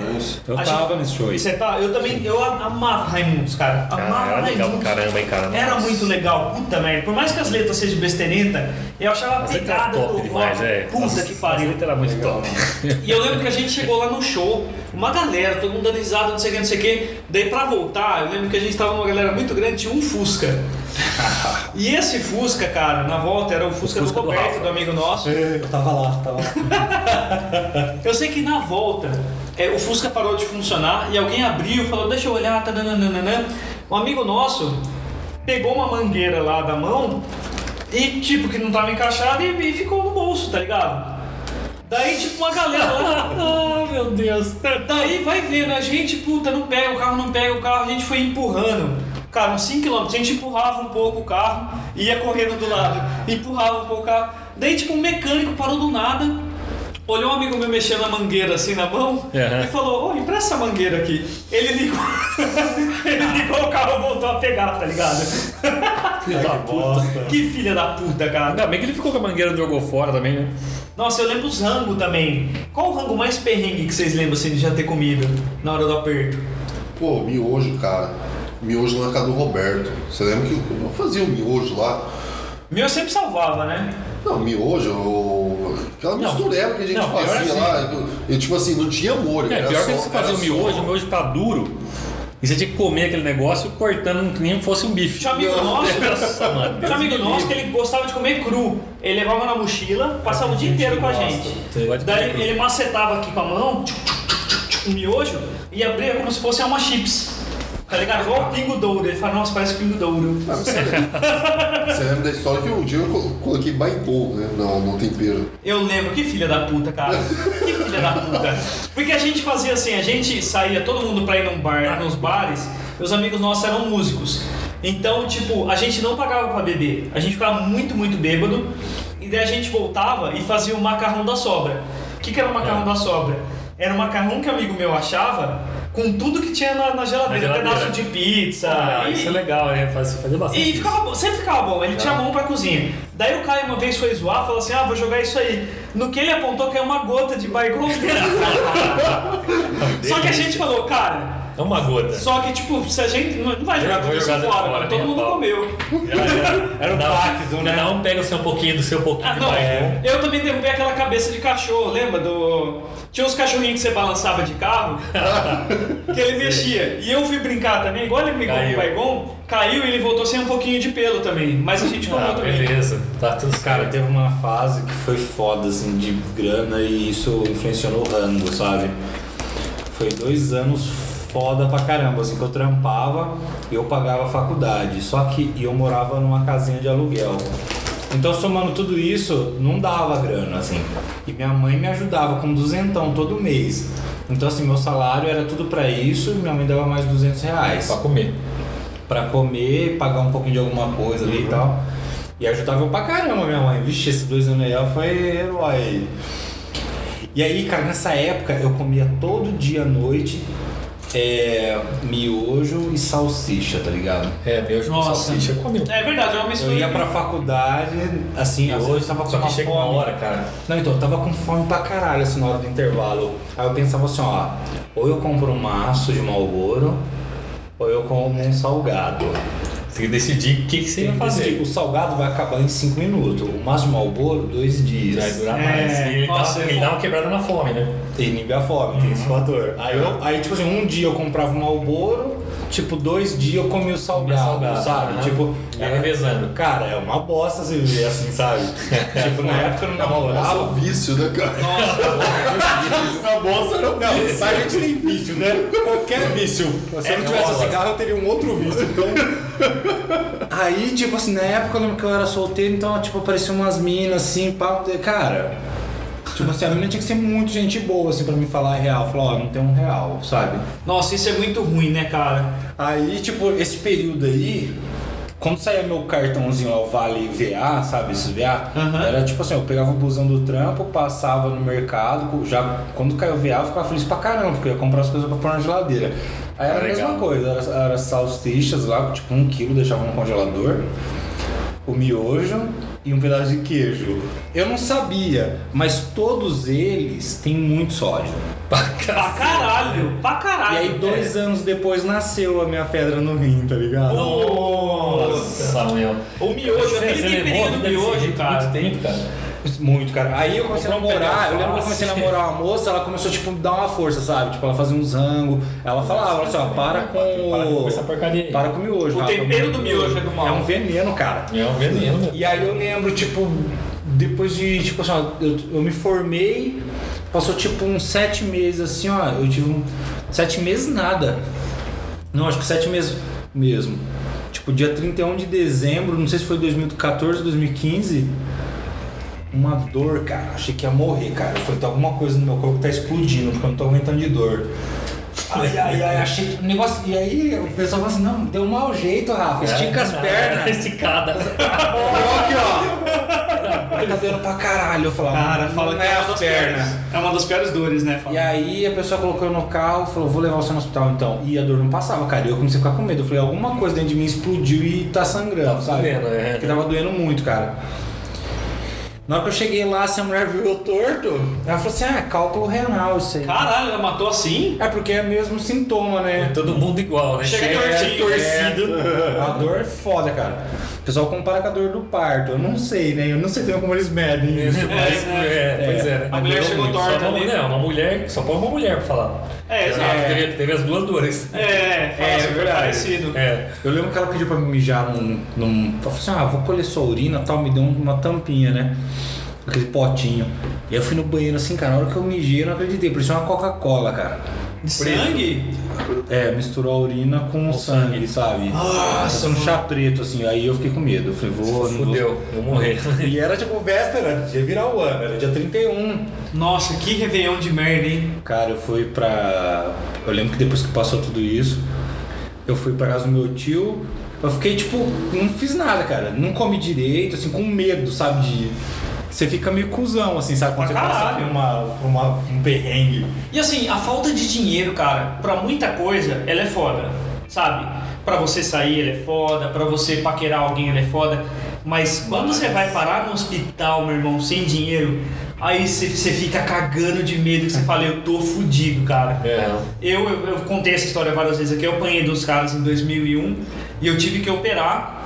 Eu A tava gente- nesse show aí. Você tá, eu também, eu amava Raimundos, cara. Cara, Amava era legal Raimundos. pra caramba, hein, cara. Era muito legal, puta merda. Por mais que as letras sejam besteirenta, eu achava a As letras pegada top do demais, rock. é. Puta As- que pariu. Eram muito top. E eu lembro que a gente chegou lá no show, uma galera, todo mundo dando risada, não sei o que, não sei o que. Daí pra voltar, eu lembro que a gente tava numa galera muito grande, tinha um Fusca. E esse Fusca, cara, na volta era o Fusca, Fusca do do Roberto, Rafa. do amigo nosso. Eu tava lá, tava lá. Eu sei que na volta, é, o Fusca parou de funcionar e alguém abriu e falou, deixa eu olhar, tá, nananana. Um amigo nosso pegou uma mangueira lá da mão e, tipo, que não tava encaixada e, e ficou no bolso, tá ligado? Daí, tipo, uma galera lá, Ah, meu Deus. Daí vai vendo, a gente, puta, não pega o carro, não pega o carro, a gente foi empurrando. Cara, uns 5km, a gente empurrava um pouco o carro, ia correndo do lado, empurrava um pouco o carro. Daí, tipo, um mecânico parou do nada, olhou um amigo meu mexendo a mangueira assim na mão Aham. e falou: Ô, empresta essa mangueira aqui. Ele ligou, ele ligou o carro voltou a pegar, tá ligado? Filho da puta. Que filha da puta, cara. Ainda bem que ele ficou com a mangueira e jogou fora também, né? Nossa, eu lembro os rango também. Qual o rango mais perrengue que vocês lembram assim de já ter comido na hora do aperto? Pô, miojo, cara. Miojo na casa do Roberto. Você lembra que eu fazia o miojo lá? Meu sempre salvava, né? Não, miojo, o- aquela mistureba que a gente Não, fazia assim. lá. E tipo assim, não tinha molho. É, era pior só, que você fazia o miojo, só- o miojo tá duro. E você tinha que comer aquele negócio cortando que nem fosse um bife. Tinha um amigo Não. nosso, tinha um amigo nosso que ele gostava de comer cru. Ele levava na mochila, passava o dia inteiro com a gente. Daí ele macetava aqui com a mão, o miojo, e abria como se fosse uma chips. Tá ligado? Igual o pingo douro. Ele fala, nossa, parece pingo douro. Ah, você, você lembra da história que um dia eu colo- coloquei baitô, né? No, no tempero. Eu lembro, que filha da puta, cara. Que filha da puta. Porque a gente fazia assim, a gente saía todo mundo pra ir num bar, nos bares, meus amigos nossos eram músicos. Então, tipo, a gente não pagava pra beber. A gente ficava muito, muito bêbado. E daí a gente voltava e fazia o macarrão da sobra. O que, que era o macarrão É. da sobra? Era um macarrão que um amigo meu achava com tudo que tinha na, na geladeira. Na geladeira. Pedaço de pizza. Ah, e- isso é legal, é. Faz- Fazia bastante. e ficava bom, sempre ficava bom, ele tinha mão pra cozinha. Daí o Caio uma vez foi zoar, falou assim: ah, vou jogar isso aí. No que ele apontou que é uma gota de dentro. Só que a gente falou, cara. É uma gota. Só que, tipo, se a gente. Não não vai jogar tudo isso fora, fora, mano. Todo a mundo pau. comeu. Era o pacto, né? Cada um pega o seu pouquinho do seu pouquinho Ah, não. Baygon. Eu também derrubei aquela cabeça de cachorro, lembra do. Tinha uns cachorrinhos que você balançava de carro, que ele mexia. E eu fui brincar também, igual ele brincou com o Caiu. Baygon, caiu e ele voltou sem um pouquinho de pelo também. Mas a gente comeu Ah, também. beleza. Tá tudo Cara, teve uma fase que foi foda, assim, de grana e isso influenciou no rango, sabe? Foi dois anos foda pra caramba, assim, que eu trampava e eu pagava a faculdade. Só que eu morava numa casinha de aluguel. Então, somando tudo isso, não dava grana, assim. E minha mãe me ajudava com duzentão todo mês. Então, assim, meu salário era tudo pra isso e minha mãe dava mais 200 reais Pra comer. pra comer, pagar um pouquinho de alguma coisa ali e tal. E ajudava eu pra caramba minha mãe. Vixe, esses dois anos aí foi herói. E aí, cara, nessa época eu comia todo dia à noite é, miojo e salsicha, tá ligado? É, meu com Nossa. salsicha comeu. É verdade, é uma mistura. Eu ia pra faculdade, assim, eu tava com Só uma que chega fome. uma hora, cara. Não, então, eu tava com fome pra caralho, assim, na hora do intervalo. Aí eu pensava assim, ó, ou eu compro um maço de Marlboro, ou eu como um salgado. Você tem que decidir o que, que você ia fazer. O salgado vai acabar em 5 minutos. O máximo Malboro, dois dias. Vai durar É, mais. E ele, nossa, dá, ele dá uma quebrada na fome, né? Inibe a fome, tem esse fator. Aí, eu, aí, tipo assim, um dia eu comprava um Malboro, tipo, dois dias eu comia o salgado, salgado, sabe? Tipo, Ia revezando. Cara, é uma bosta você viver assim, sabe? tipo, na época eu não Nossa, é namorava. um vício, né, cara? Na bolsa não. Não, mas a gente tem vício, né? Qualquer vício. Se eu não tivesse bola. cigarro, eu teria um outro vício. Então. Aí, tipo assim, na época eu lembro que eu era solteiro, então, tipo, apareciam umas minas assim, pá. Cara. Tipo assim, a menina tinha que ser muito gente boa, assim, pra me falar a real. Falar, ó, não tem um real, sabe? Nossa, isso é muito ruim, né, cara? Aí, tipo, esse período aí, quando saía meu cartãozinho ao Vale VA, sabe, esses VA, Aham. era tipo assim, eu pegava o busão do trampo, passava no mercado, já quando caiu o VA eu ficava feliz pra caramba, porque eu ia comprar as coisas pra pôr na geladeira. Aí era a Legal. mesma coisa, era, era salsichas lá, tipo um quilo, deixava no congelador, o miojo e um pedaço de queijo. Eu não sabia, mas todos eles têm muito sódio. Pra Pra caralho, pra caralho. E aí, dois anos depois, nasceu a minha pedra no rim, tá ligado? Nossa, meu. O miojo, Você, aquele temperinho do miojo, cara. muito tempo, cara. Muito, cara. Aí eu comecei a namorar, eu lembro que eu comecei a namorar uma moça, ela começou, tipo, dar uma força, sabe? Tipo, ela fazia um zango, ela falava, olha só, para com Para com essa porcaria. Para com o miojo. O tempero do miojo é do mal. É um veneno, cara. É um veneno. E aí eu lembro, tipo, depois de, tipo assim, ó, eu, eu me formei, passou tipo uns sete meses assim, ó, eu tive um, sete meses nada. Não, acho que sete meses mesmo. Tipo, dia 31 de dezembro, não sei se foi 2014, 2015, uma dor, cara, achei que ia morrer, cara. Foi tem alguma coisa no meu corpo que tá explodindo, porque eu não tô aguentando de dor. Ai, ai, ai, achei que o negócio. E aí o pessoal falou assim: não, deu um mau jeito, Rafa, estica as pernas. Esticada. Olha aqui, ó. Aí tá doendo pra caralho. Eu falava, Cara, não, fala não que é é uma as pernas. piores. É uma das piores dores, né? Fala. E aí a pessoa colocou eu no carro falou, vou levar você no hospital então. E a dor não passava, cara. E eu comecei a ficar com medo. Eu falei, alguma coisa dentro de mim explodiu e tá sangrando, sabe? doendo, é. Porque tava doendo muito, cara. Na hora que eu cheguei lá, essa mulher viu eu torto. Ela falou assim: ah, é cálculo renal isso aí. Caralho, ela matou assim? É porque é mesmo sintoma, né? Todo mundo igual, né? Chega É, tortinho. torcido. A dor é foda, cara. O pessoal compara com a dor do parto. Eu não sei, né? Eu não sei também como eles medem isso. Mas, é, pois é, né? A mulher chegou torta uma, ali. mulher, uma mulher, só põe uma mulher pra falar. É, exato. Teve, teve as duas dores. É, É, foi verdade. parecido. É. Eu lembro que ela pediu pra me mijar num. num ela falou assim: ah, vou colher sua urina e tal. Me deu uma tampinha, né? Aquele potinho. E aí eu fui no banheiro assim, cara. Na hora que eu mijei, eu não acreditei. Parecia uma Coca-Cola, cara. De sangue? É, misturou a urina com, sangue, sabe? Nossa, um chá preto, assim. Aí eu fiquei com medo. Eu falei, vou. não vou- Fudeu, eu morrer. E era tipo véspera, ia virar o ano, era dia 31. Nossa, que réveillon de merda, hein? Cara, eu fui pra. Eu lembro que depois que passou tudo isso, eu fui pra casa do meu tio. Eu fiquei tipo, não fiz nada, cara. Não comi direito, assim, com medo, sabe? De. Você fica meio cuzão, assim, sabe? Quando Pra você passa caralho. por, uma, por uma, um perrengue. E assim, a falta de dinheiro, cara, pra muita coisa, ela é foda, sabe? Pra você sair, ela é foda, pra você paquerar alguém, ela é foda. Mas quando você vai parar no hospital, meu irmão, sem dinheiro, aí você, você fica cagando de medo que você fala, eu tô fudido, cara. É. Eu, eu, eu contei essa história várias vezes aqui, eu apanhei dos caras em 2001 e eu tive que operar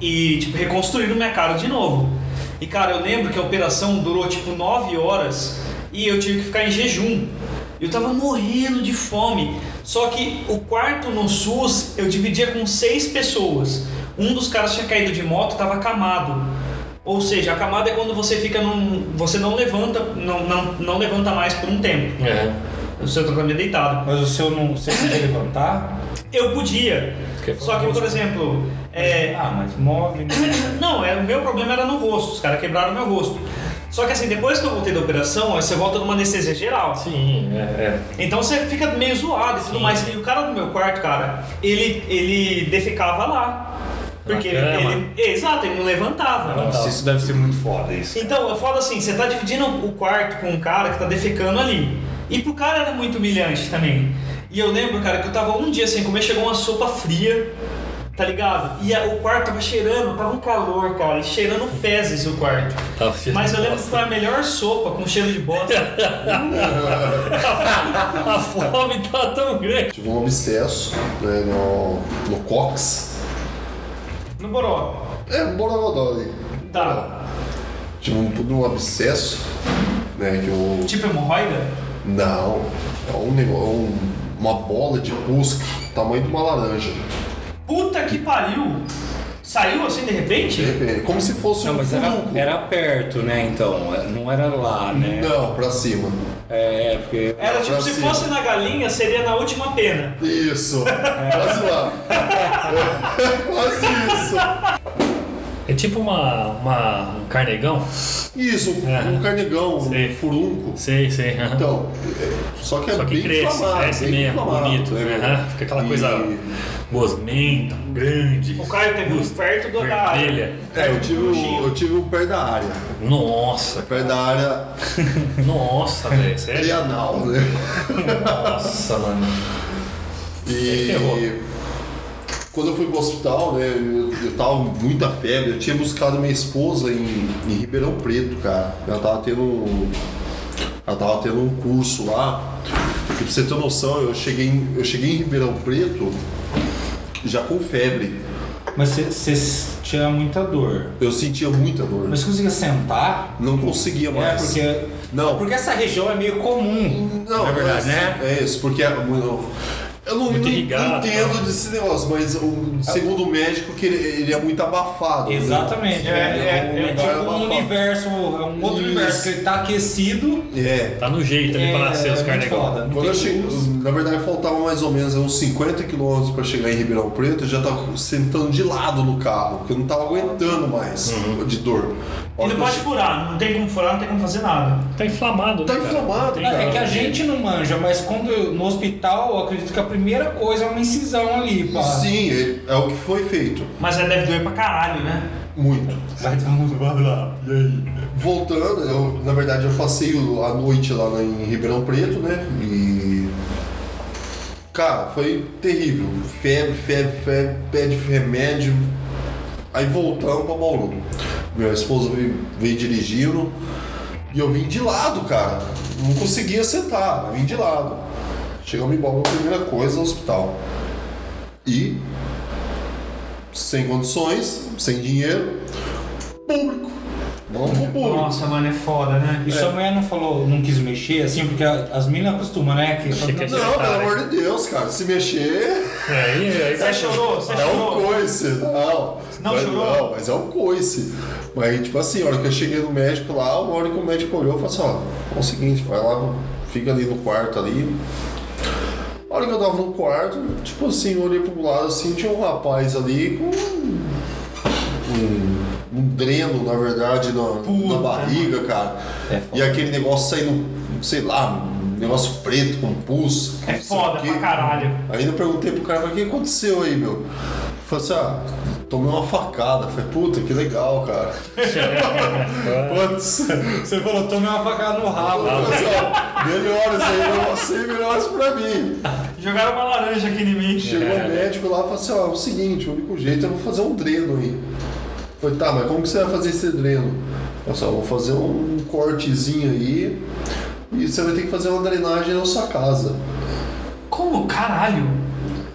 e, tipo, reconstruir minha cara de novo. E, cara, eu lembro que a operação durou, tipo, 9 horas e eu tive que ficar em jejum. Eu tava morrendo de fome. Só que o quarto no SUS eu dividia com seis pessoas. Um dos caras tinha caído de moto, tava acamado. Ou seja, acamado é quando você fica num. Você não levanta, não, não, não levanta mais por um tempo. É. O seu tratamento deitado. Mas o seu não. Você podia levantar? Eu podia. Que Só que, por exemplo, é, Ah, mas move, né? Não, é, o meu problema era no rosto, os caras quebraram meu rosto. Só que assim, depois que eu voltei da operação, aí você volta numa anestesia geral. Sim, é. é. Então você fica meio zoado e tudo Sim. mais. E o cara do meu quarto, cara, ele, ele defecava lá. Porque ele, ele- Exato, ele não levantava. Nossa, isso deve ser muito foda isso. Então, eu falo assim, você tá dividindo o quarto com um cara que tá defecando ali. E pro cara era muito humilhante também. E eu lembro, cara, que eu tava um dia sem comer, chegou uma sopa fria, tá ligado? E a- o quarto tava cheirando, tava um calor, cara, e cheirando fezes o quarto. Tava cheio Mas eu lembro que foi a melhor sopa com cheiro de bosta. A fome tá tão grande. Tive um abscesso né, no, no cox. No Boró. É, Borogodó ali. Tá. Tive um, um abscesso, né, que eu... Tipo hemorroida? Não, é um negócio, um- uma bola de pus tamanho de uma laranja. Puta que pariu! Saiu assim de De repente? repente, como se fosse Não, um mas era, era perto, né? Então, não era lá, né? Não, pra cima. É, é, porque. Era tipo, Pra se cima. fosse na galinha, seria na última pena. Isso, quase lá. quase isso. É tipo uma, uma, um carnegão. Isso, um, É. um carnegão, Sei. um furúnculo. Sei, sei. Então, é, só que é Só que bem cresce, inflamado, cresce bem mesmo, inflamado, bonito. né? aham. Fica aquela E- coisa gosmenta, grande. O Caio teve um perto do da área. É, eu tive, um, eu tive um perto da área. Nossa, Perto da área nossa, velho. Sério? perianal, né? Nossa, mano. E ferrou. Quando eu fui pro hospital, né, eu, eu tava com muita febre, eu tinha buscado minha esposa em, em Ribeirão Preto, cara. Ela tava tendo um. Ela tava tendo um curso lá. E pra você ter noção, eu cheguei em, eu cheguei em Ribeirão Preto já com febre. Mas você tinha muita dor. Eu sentia muita dor. Mas você conseguia sentar? Não conseguia É, mais. porque. Não. Porque essa região é meio comum. Não, na verdade, mas- né? É isso, porque é muito- eu não, Muito não irrigado, entendo tá? desse negócio, mas o, segundo o médico que ele, ele é muito abafado. né? Exatamente. É, é, é, é tipo abafado. um universo, é um outro Isso. universo que ele tá aquecido. É. Tá no jeito ali é, pra nascer os foda. Não Quando eu cheguei, na verdade faltava mais ou menos uns 50 quilômetros para chegar em Ribeirão Preto, eu já tava sentando de lado no carro, porque eu não tava aguentando mais de dor. E hora não pode furar, não tem como furar, não tem como fazer nada. Tá inflamado, Tá né? cara? inflamado, Tem- cara. É que a gente não manja, mas quando eu- no hospital, eu acredito que a primeira coisa é uma incisão ali, pá. Sim, é, é o que foi feito. Mas aí deve doer pra caralho, né? Muito. Vai todo mundo vai lá. E aí? Voltando, eu, na verdade eu passei o- a noite lá em Ribeirão Preto, né? E. Cara, foi terrível. Febre, febre, febre, pede remédio. Aí voltamos pra Bauru. Minha esposa veio, veio dirigindo e eu vim de lado, cara. Não conseguia sentar, vim de lado. Chegamos em Bauru, a primeira coisa, hospital. E. Sem condições, sem dinheiro, público. Vamos pro público. Nossa, mano, é foda, né? E sua mulher não falou, não quis mexer, assim, porque a- as meninas acostumam, né? Que Achei que Não, pelo amor de Deus, cara. Se mexer Aí, aí Você chorou? Você é um chorou? coice. Não. Não mas, chorou? Não, mas é um coice. Mas, tipo assim, a hora que eu cheguei no médico lá, uma hora que o médico olhou, falou assim: ó, é o seguinte, vai lá, fica ali no quarto ali. A hora que eu tava no quarto, tipo assim, eu olhei pro lado assim, tinha um rapaz ali com um, um dreno, na verdade, na, na barriga, cara. É e aquele negócio saindo, sei lá, um negócio preto com pus. É foda pra caralho. Ainda perguntei pro cara, mas o que aconteceu aí, meu? Falei assim, ah, tomei uma facada. Falei, puta, que legal, cara. Putz, Você falou, tomei uma facada no rabo. Falei assim, ó, melhores aí pra você e melhores pra mim. Jogaram uma laranja aqui em mim. Chegou o médico lá e falou assim, ó, é o seguinte, o único jeito é eu vou fazer um dreno aí. Falei, tá, mas como que você vai fazer esse dreno? Eu só vou fazer um cortezinho aí e você vai ter que fazer uma drenagem na sua casa. Como? Caralho.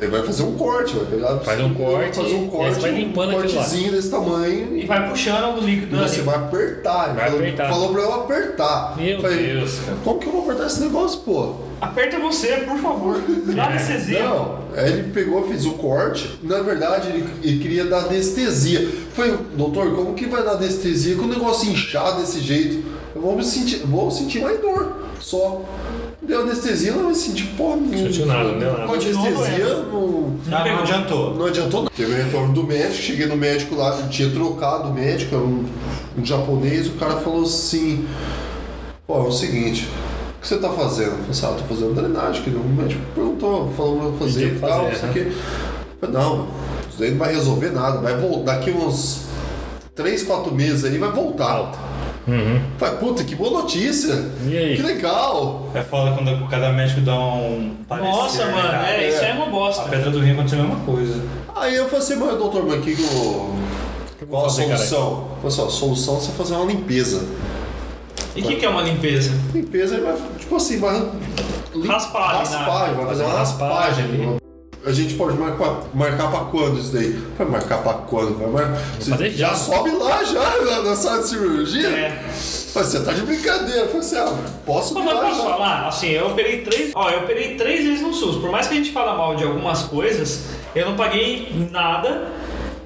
Ele vai fazer um corte, vai pegar. Faz um vai corte, fazer e um corte, você vai limpando um cortezinho desse tamanho E vai puxando o líquido e ali. você vai apertar. Ele Vai falou, apertar. falou pra eu apertar. Meu Falei, Deus, cara. Como que eu vou apertar esse negócio, pô? Aperta você, por favor. Dá anestesia. Não, aí ele pegou, fez o corte. Na verdade, ele, ele queria dar anestesia. Falei, doutor, como que vai dar anestesia com o negócio inchado desse jeito? Eu vou me sentir, vou sentir mais dor, só. Deu anestesia, não me senti, pô, não. sentiu nada, não deu nada. Com anestesia, não. Ah, não adiantou. Não adiantou nada. Teve o retorno do médico, cheguei no médico lá, ele tinha trocado o médico, era um, um japonês, o cara falou assim, pô, é o seguinte, o que você tá fazendo? Eu falei assim, ah, eu tô fazendo drenagem, que o médico perguntou, falou pra eu fazer Pediu e pra tal, fazer, isso né? aqui. Eu falei, não, isso daí não vai resolver nada, vai voltar daqui uns 3, 4 meses aí, vai voltar. Uhum. Falei, puta, que boa notícia! E aí? Que legal! É foda quando cada médico dá um parecer, Nossa, né, mano, cara? é, isso É. aí é uma A bosta. pedra do rim aconteceu a mesma coisa. Aí eu falei assim, mas doutor, mas que que eu... Qual a solução? Eu falei assim, ó, a solução é você fazer uma limpeza. E o que, que é uma limpeza? Limpeza vai, tipo assim, vai lim- Raspar raspar, vai fazer uma raspagem raspagem. ali. A gente pode marcar, marcar pra quando isso daí? Vai marcar pra quando? Vai marcar. Você fazer já já. sobe lá já na, na sala de cirurgia? É. Mas Você tá de brincadeira. Eu falei assim, ah, posso Mas lá posso já. falar, assim, eu operei três. Ó, eu operei três vezes no SUS. Por mais que a gente fala mal de algumas coisas, eu não paguei nada.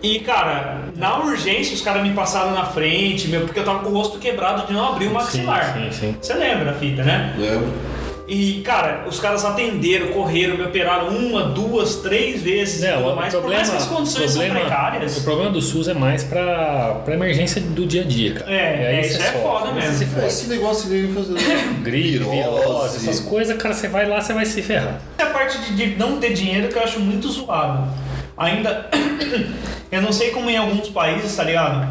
E, cara, na urgência os caras me passaram na frente, meu, porque eu tava com o rosto quebrado de não abrir o maxilar. sim, sim. Você lembra a fita, né? Lembro. E, cara, os caras atenderam, correram, me operaram uma, duas, três vezes e É, tudo o mais. problema, Por mais que as condições problema- são precárias. O problema do SUS é mais pra, pra emergência do dia a dia, cara. É, E é, isso é sofre, foda mesmo. Você se É. Esse negócio de fazer Gripe, virose, essas coisas, cara, você vai lá, você vai se ferrar. É a parte de, de não ter dinheiro que eu acho muito zoado. Ainda. eu não sei como em alguns países, tá ligado?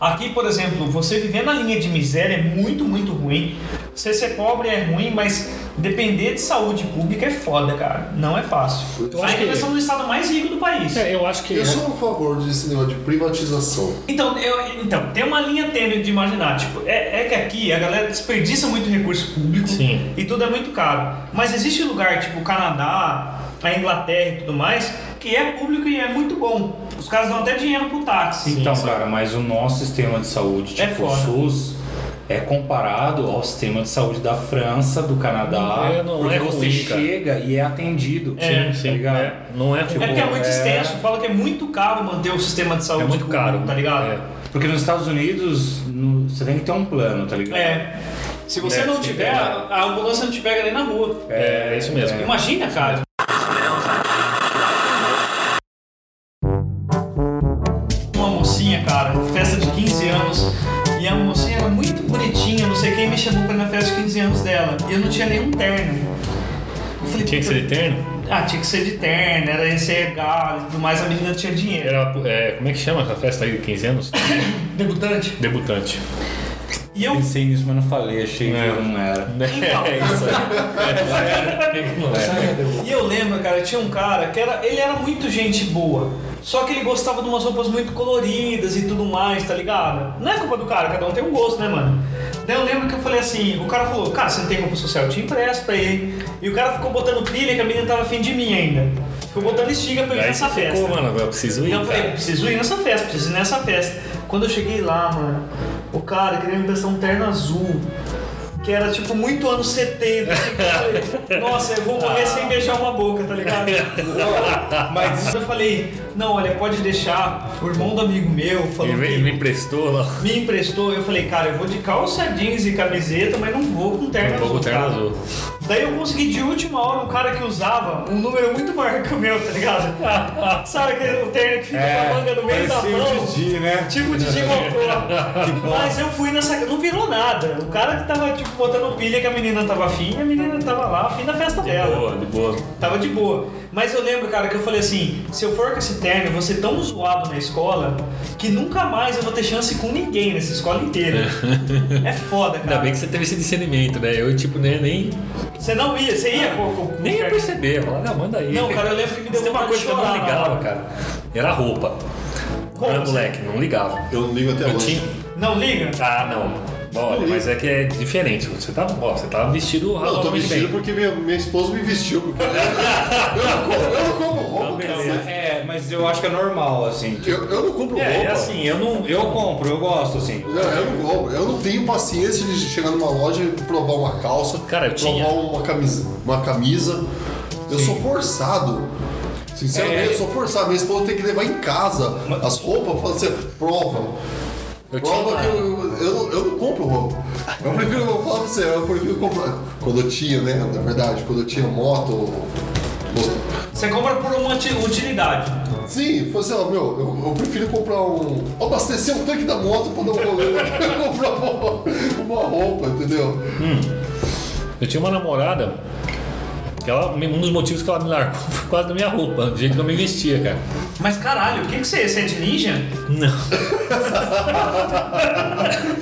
Aqui, por exemplo, você viver na linha de miséria é muito, muito ruim. Você ser pobre é ruim, mas depender de saúde pública é foda, cara. Não é fácil. Eu acho Ainda que- nós somos no estado mais rico do país. É, eu acho que. Eu sou a favor desse negócio de privatização. Então, eu, então, tem uma linha tênue de imaginar. Tipo, é, é que aqui a galera desperdiça muito recurso público Sim. e tudo é muito caro. Mas existe lugar, tipo o Canadá, a Inglaterra e tudo mais, que é público e é muito bom. Os caras dão até dinheiro pro táxi. Então, sim. cara, mas o nosso sistema de saúde, É tipo o foda. SUS, é comparado ao sistema de saúde da França, do Canadá. Não é- não porque é você ruim, cara. chega e é atendido. É. Sim, sim. ligado? é, não é ruim. É porque é muito é- extenso, fala que é muito caro manter o sistema de saúde É muito público, caro. tá ligado? É. Porque nos Estados Unidos no- você tem que ter um plano, tá ligado? É. Se você É, não sim, tiver, é. a ambulância não te pega nem na rua. É, é isso mesmo. Imagina, cara. Chamou pra ir na festa de 15 anos dela, e eu não tinha nenhum terno. Eu falei, Tinha que ser eterno? Ah, tinha que ser de terno, era esse regalo e tudo mais, a menina tinha dinheiro. Era, é, como é que chama essa festa aí de 15 anos? Debutante. Debutante. E eu. Pensei nisso, mas não falei, achei É. que não era. Então. É isso aí. Não é. E eu lembro, cara, tinha um cara que era, ele era muito gente boa. Só que ele gostava de umas roupas muito coloridas e tudo mais, tá ligado? Não é culpa do cara, cada um tem um gosto, né, mano? Daí eu lembro que eu falei assim, o cara falou, cara, você não tem roupa social, eu te empresto pra ele. E o cara ficou botando pilha que a menina tava afim de mim ainda. Ficou botando estiga pra eu ir nessa festa. ficou, mano, eu preciso ir, Então eu falei, cara. preciso ir nessa festa, preciso ir nessa festa. Quando eu cheguei lá, mano, o cara queria me emprestar um terno azul. Que era tipo muito anos 70. assim, eu falei, Nossa, eu vou morrer sem beijar uma boca, tá ligado? Mas eu falei, não, olha, pode deixar. O irmão do amigo meu falou Ele, me emprestou lá. me emprestou. Eu falei, cara, eu vou de calça jeans e camiseta, mas não vou com terno pouco azul. terno cara. azul. Daí eu consegui de última hora um cara que usava um número muito maior que o meu, tá ligado? Sabe aquele o terno que fica com a manga no meio da mão? o Didi, né? Tipo de Mocó. Mas eu fui nessa. Não virou nada. O cara que tava, tipo, botando pilha que a menina tava afim, e a menina tava lá, afim da festa De dela. boa, de boa. Tava de boa. Mas eu lembro, cara, que eu falei assim: se eu for com esse terno, eu vou ser tão zoado na escola que nunca mais eu vou ter chance com ninguém nessa escola inteira. é foda, cara. Ainda bem que você teve esse discernimento, né? Eu, tipo, né, nem, Você não ia, você ia com, com, com nem ia perceber. Eu falava, não, manda aí. Não, cara, eu lembro que me deu uma coisa que eu não ligava, cara. Era roupa. Como era assim? moleque, não ligava. Eu não ligo até Eu hoje. tinha. Não liga? Ah, não. Olha, mas é que é diferente. Você tá, ó, você tá vestido Não, eu tô razoavelmente vestido bem. porque minha, minha esposa me vestiu. Porque eu, não compro, eu não compro roupa, cara. É, mas eu acho que é normal, assim. tipo, Eu, eu não compro É, roupa. é assim, eu não. Eu compro, eu gosto, assim. Não, eu não compro. Eu não tenho paciência de chegar numa loja e provar uma calça, Cara, eu provar tinha. uma camisa. Uma camisa. Eu sou forçado. Sinceramente, É. eu sou forçado. Minha esposa tem que levar em casa as roupas, falar assim, prova. Eu Prova que eu, eu, não- eu não compro roupa. Eu prefiro, eu falar pra você, eu prefiro comprar. Quando eu tinha, né? Na verdade, quando eu tinha moto. Você compra por uma uti- utilidade. Sim, foi assim, ó, meu, eu, eu prefiro comprar um. abastecer um tanque da moto pra dar um rolê comprar uma, uma roupa, entendeu? Eu tinha uma namorada que ela, um dos motivos que ela me largou foi por causa da minha roupa, do jeito que eu me vestia, cara. Mas caralho, o que, que você é? Você é de ninja? Não.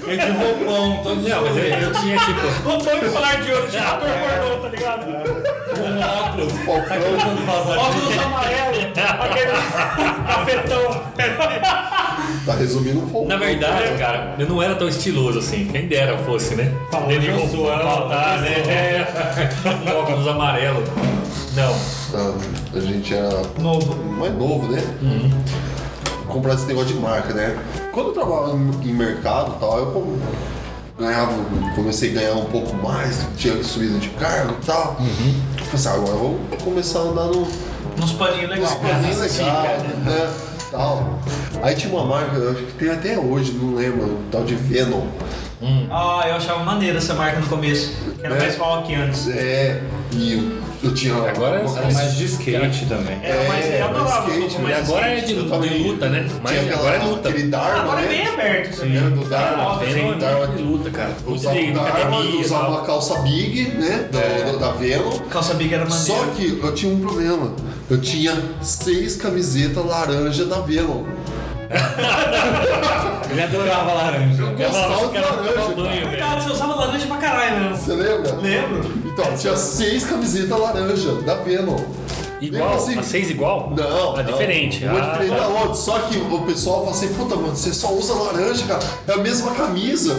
É de roupão, todo Não, mas eu, eu tinha tipo. Roupão e colar de ouro de ator pornô, tá ligado? com óculos. Falcão Óculos amarelo, aquele cafetão. tá resumindo um pouco. Na verdade, cara, eu não era tão estiloso assim. Quem dera eu fosse, né? Falou, sou, roupão, tá, né? É. Um óculos amarelo. Não. Ah, a gente era Novo. mais novo, né? Comprar esse negócio de marca, né? Quando eu trabalhava em mercado e tal, eu ganhava, comecei a ganhar um pouco mais, tinha subido de cargo e tal. Eu falei assim, ah, agora eu vou começar a andar no, Nos paninhos legais. Paninho legal, né? Tal. Aí tinha uma marca, eu acho que tem até hoje, não lembro, um tal de Venom. Ah, eu achava maneira essa marca no começo. Era É. mais rock antes. É, e eu, eu tinha uma, Agora uma Era mais de skate também. Era mais. É, Eu adorava um skate, pouco mais agora é skate. de, tava de em- luta, né? Mas tinha aquela- agora é luta. Aquele Dharma, Agora é né? bem aberto também. Era do Dharma. Ah, Venom é Dharma. muito de luta, cara. Usava de o Dharma, uma calça big, né? Da, da, da Venom. Calça big era maneira. Só que eu tinha um problema. Eu tinha seis camisetas laranja da Venom. Ele adorava laranja. Eu gostava os de laranja. banho. Verdade, você usava laranja pra caralho mesmo. Você lembra? Lembro. Então, tinha seis camisetas laranja da Venom. Igual? Assim? A seis igual? Não. Ah, não. diferente. Uma Ah, diferente tá. da outra. Só que o pessoal fala assim, puta, mano, você só usa laranja, cara. É a mesma camisa.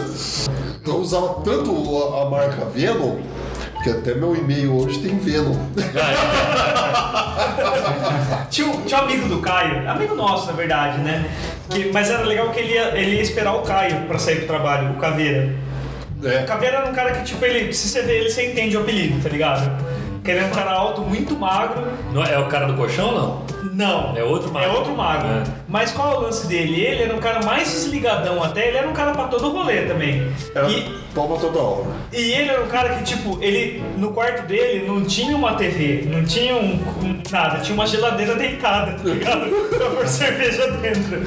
Eu usava tanto a, a marca Venom, que até meu e-mail hoje tem Venom. Tinha, um- tinha um amigo do Caio, amigo nosso, na verdade, né? Que, mas era legal que ele ia, ele ia esperar o Caio pra sair pro trabalho, o Caveira. O É. Caveira era um cara que, tipo, ele, se você vê ele, você entende o apelido, tá ligado? Que ele é um cara alto, muito magro. Não é o cara do colchão ou não? Não. É outro magro. É outro magro. É. Mas qual é o lance dele? Ele era um cara mais desligadão até, ele era um cara pra todo rolê também. Era E, palma toda hora. e ele era um cara que, tipo, ele no quarto dele não tinha uma TV, não tinha um, um- nada, tinha uma geladeira deitada, tá ligado? pra pôr cerveja dentro.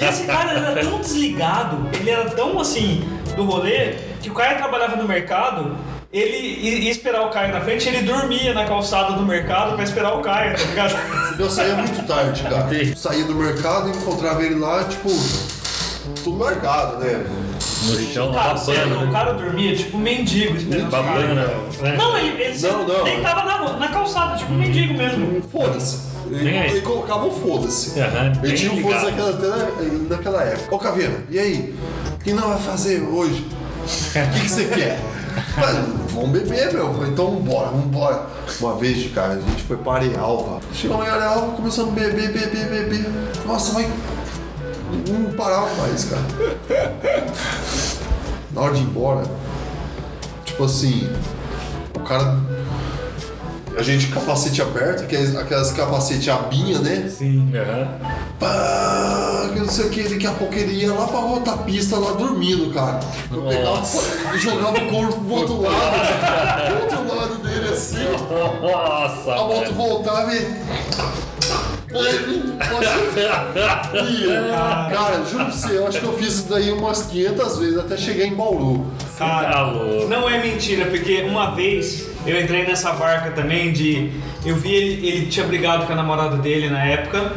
E esse cara era tão desligado, ele era tão assim do rolê, que o Caio trabalhava no mercado. Ele ia esperar o Caio na frente, ele dormia na calçada do mercado pra esperar o Caio, tá ligado? Eu saía muito tarde, cara. Saía do mercado e encontrava ele lá, tipo, tudo marcado, né? No chão, Cara, sério, o babando. cara dormia tipo mendigo esperando o Babando, né? Não, ele, ele Não, não. deitava na, na calçada, tipo mendigo mesmo. Foda-se. Ele, ele colocava o foda-se. Aham, ele tinha ligado. foda-se naquela, naquela época. Ô Caveira, e aí? O que nós vai fazer hoje? O que, que você quer? Falei, vamos beber, meu. Falei, então vambora, vambora. Uma vez, cara, a gente foi para Arealva. Chegamos em Arealva, começamos a beber, beber, beber. Nossa, mas não parava mais, cara. Na hora de ir embora, tipo assim, o cara. A gente capacete aberto, aquelas, aquelas capacete abinha, né? Sim. Aham. Pá, que não sei o que, daqui a pouco ele ia lá pra outra pista, lá dormindo, cara. Eu pegava e jogava o corpo pro outro lado, pro outro lado dele assim, Nossa, a moto voltava e. Cara, juro pra você, eu acho que eu fiz isso daí umas 500 vezes até chegar em Bauru. Tá louco. Não é mentira, porque uma vez eu entrei nessa barca também de. Eu vi ele, ele tinha brigado com a namorada dele na época.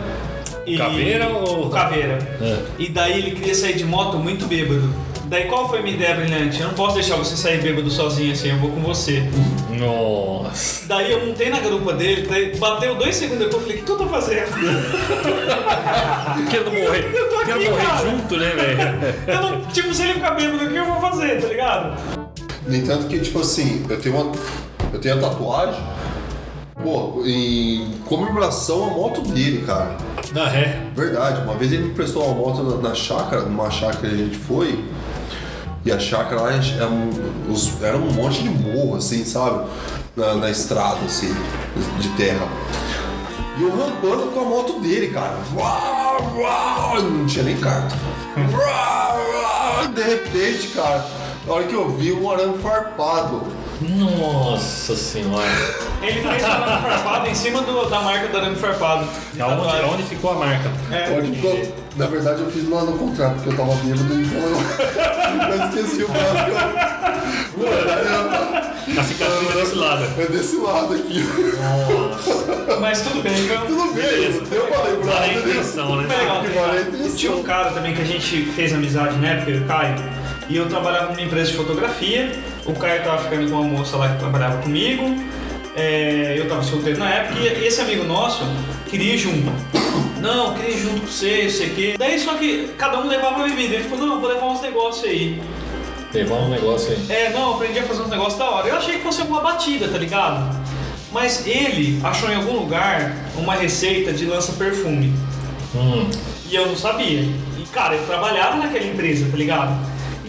E... Caveira ou- Caveira. É. E daí ele queria sair de moto muito bêbado. Daí qual foi a minha ideia brilhante? Eu não posso deixar você sair bêbado sozinho assim, eu vou com você. Nossa. Daí eu montei na garupa dele, daí bateu dois segundos depois, eu falei, o que, eu tô fazendo? Quero morrer. Eu tô aqui, Quero morrer cara. junto, né, velho? Eu tipo, se ele ficar bêbado, o que eu vou fazer, tá ligado? No entanto que, tipo assim, eu tenho uma. Eu tenho a tatuagem, pô, em comemoração à moto dele, cara. Ah, é? Verdade, uma vez ele me prestou uma moto na, na chácara, numa chácara que a gente foi. E a chácara lá era um, os- era um monte de morro, assim, sabe? Na, na estrada, assim, de terra. E eu rampando com a moto dele, cara. Não tinha nem carta. De repente, cara, na hora que eu vi um arame farpado. Nossa senhora. Ele fez o arame farpado em cima do- da marca do arame farpado. de Aonde, tatuagem. aonde ficou a marca? É. Onde ficou- Na verdade, eu fiz lá no contrato, porque eu tava bêbado, então eu, eu esqueci o braço. eu- A cicatriz é desse lado. É desse lado aqui. Mas tudo bem, então. Tudo bem, deu pra Vale a lembrar. intenção, né? Legal, vale a intenção. Tinha um cara também que a gente fez amizade na época, o Caio, e eu trabalhava numa empresa de fotografia. O Caio tava ficando com uma moça lá que trabalhava comigo. é, eu tava solteiro na época, e esse amigo nosso queria ir junto. Não, queria ir junto com você, não sei o quê. Daí só que cada um levava a bebida. Ele falou, não, vou levar uns negócios aí. Levar um negócio aí. É, não, aprendi a fazer uns negócios da hora. Eu achei que fosse alguma batida, tá ligado? Mas ele achou em algum lugar uma receita de lança-perfume. Hum. E eu não sabia. E cara, eu trabalhava naquela empresa, tá ligado?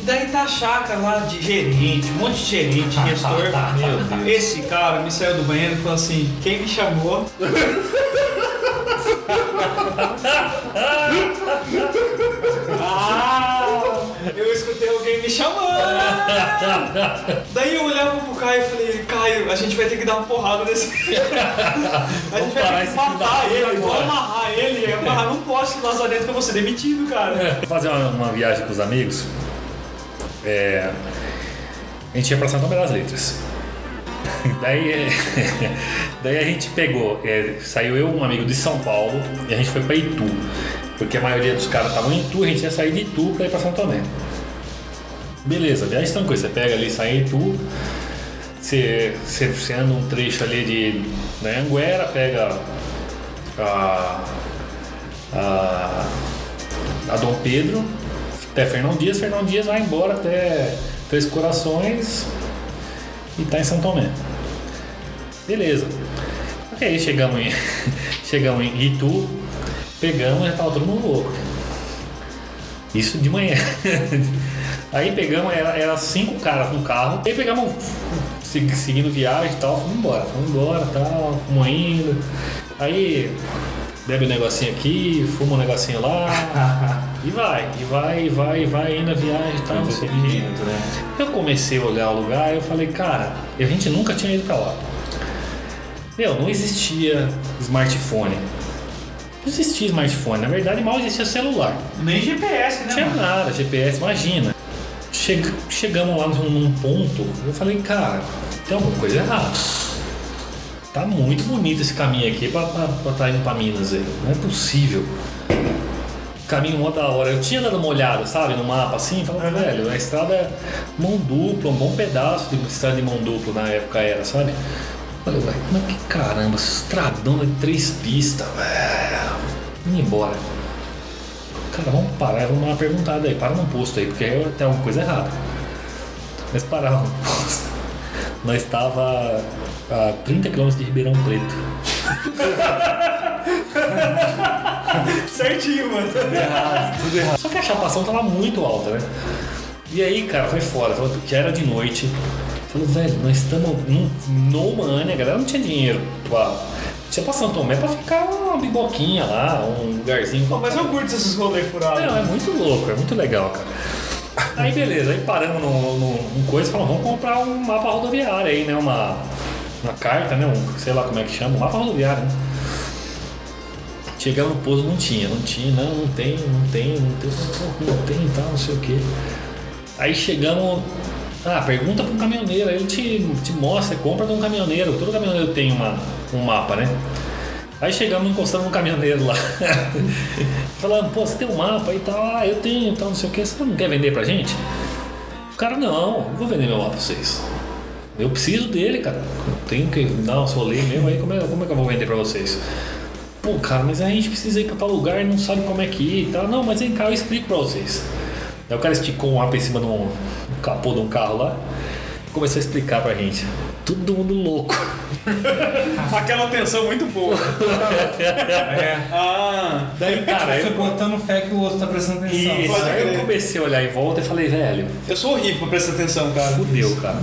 E daí tá a chácara lá de gerente, um monte de gerente, gestor. Meu Deus. Esse cara me saiu do banheiro e falou assim: quem me chamou? ah, eu escutei alguém me chamando. Daí eu olhava pro Caio e falei, Caio, a gente vai ter que dar uma porrada nesse. a gente vai ter que matar ele, vamos amarrar ele, amarrar num poste lá dentro que eu vou ser demitido, cara. Vou fazer uma, uma viagem com os amigos. É, a gente ia pra São Tomé das Letras. Daí, daí a gente pegou, é, saiu eu um amigo de São Paulo e a gente foi pra Itu. Porque a maioria dos caras estavam em Itu, a gente ia sair de Itu pra ir pra São Tomé. Beleza, viagem tranquila. Você pega ali, sai em Itu, você, você, você anda um trecho ali de da Anguera, pega a, a, a Dom Pedro até Fernão Dias, Fernão Dias vai embora até Três Corações e tá em São Tomé. Beleza. Ok, chegamos em, chegamos em Itu, pegamos já tava todo mundo louco. Isso de manhã. Aí pegamos, era, era cinco caras no carro, aí pegamos, segui- seguindo viagem e tal, fomos embora, fomos embora tal, fomos indo. Aí bebe um negocinho aqui, fuma um negocinho lá, e vai, e vai, e vai, e vai, indo a viagem e tal, não sei o quê. Eu comecei a olhar o lugar e eu falei, cara, a gente nunca tinha ido pra lá. Meu, não existia smartphone. Não existia smartphone, na verdade mal existia celular. Nem GPS, Não né? tinha mano? nada, GPS, imagina. Chega- chegamos lá num, num ponto, eu falei, cara, tem alguma coisa errada. Tá muito bonito esse caminho aqui pra estar tá indo pra Minas, velho. Não é possível. Caminho mó da hora. Eu tinha dado uma olhada, sabe, no mapa assim, falando, velho, a estrada é mão dupla, um bom pedaço de estrada de mão dupla na época era, sabe? Falei, velho, mas que caramba, estradão de três pistas, velho. Indo embora. Cara, vamos parar, vamos dar uma perguntada aí. Para num posto aí, porque aí tem alguma coisa errada. Nós parávamos no posto. Nós estava a 30 km de Ribeirão Preto. Certinho, mano. Só que a chapação tava muito alta, né? E aí, cara, foi fora. Já era de noite. Falou, velho, nós estamos no money, a galera não tinha dinheiro pra. Tinha pra São Tomé pra ficar uma biboquinha lá, um lugarzinho. Pô, mas eu curto esses rolês furados. Não, é muito louco, é muito legal, cara. Aí beleza, aí paramos num, num, coisa e falamos, vamos comprar um mapa rodoviário aí, né? Uma, uma carta, né? Um, sei lá como é que chama, um mapa rodoviário, né? Chegamos no pouso, não tinha, não tinha, não, não tem, não tem, não tem, não tem e tal, não sei o quê. Aí chegamos. Ah, pergunta para um caminhoneiro, aí ele te, te mostra, compra de um caminhoneiro. Todo caminhoneiro tem uma, um mapa, né? Aí chegamos encostando no caminhoneiro lá. Falando, pô, você tem um mapa e tal, ah, eu tenho e tal, não sei o que, você não quer vender pra gente? cara, não, não vou vender meu lá pra vocês. Eu preciso dele, cara. Eu tenho que dar um rolê mesmo, aí como é, como é que eu vou vender pra vocês? Pô, cara, mas a gente precisa ir pra tal lugar e não sabe como é que ir e tal. Não, mas vem cá, eu explico pra vocês. Aí o cara esticou um apa em cima de um capô de um carro lá e começou a explicar pra gente. Todo mundo louco. Aquela tensão muito boa. É. Ah, Daí, cara, Você eu, botando fé que o outro tá prestando atenção. Isso, aí eu comecei a olhar em volta e falei, velho, eu sou horrível pra prestar atenção, cara. Fudeu, cara.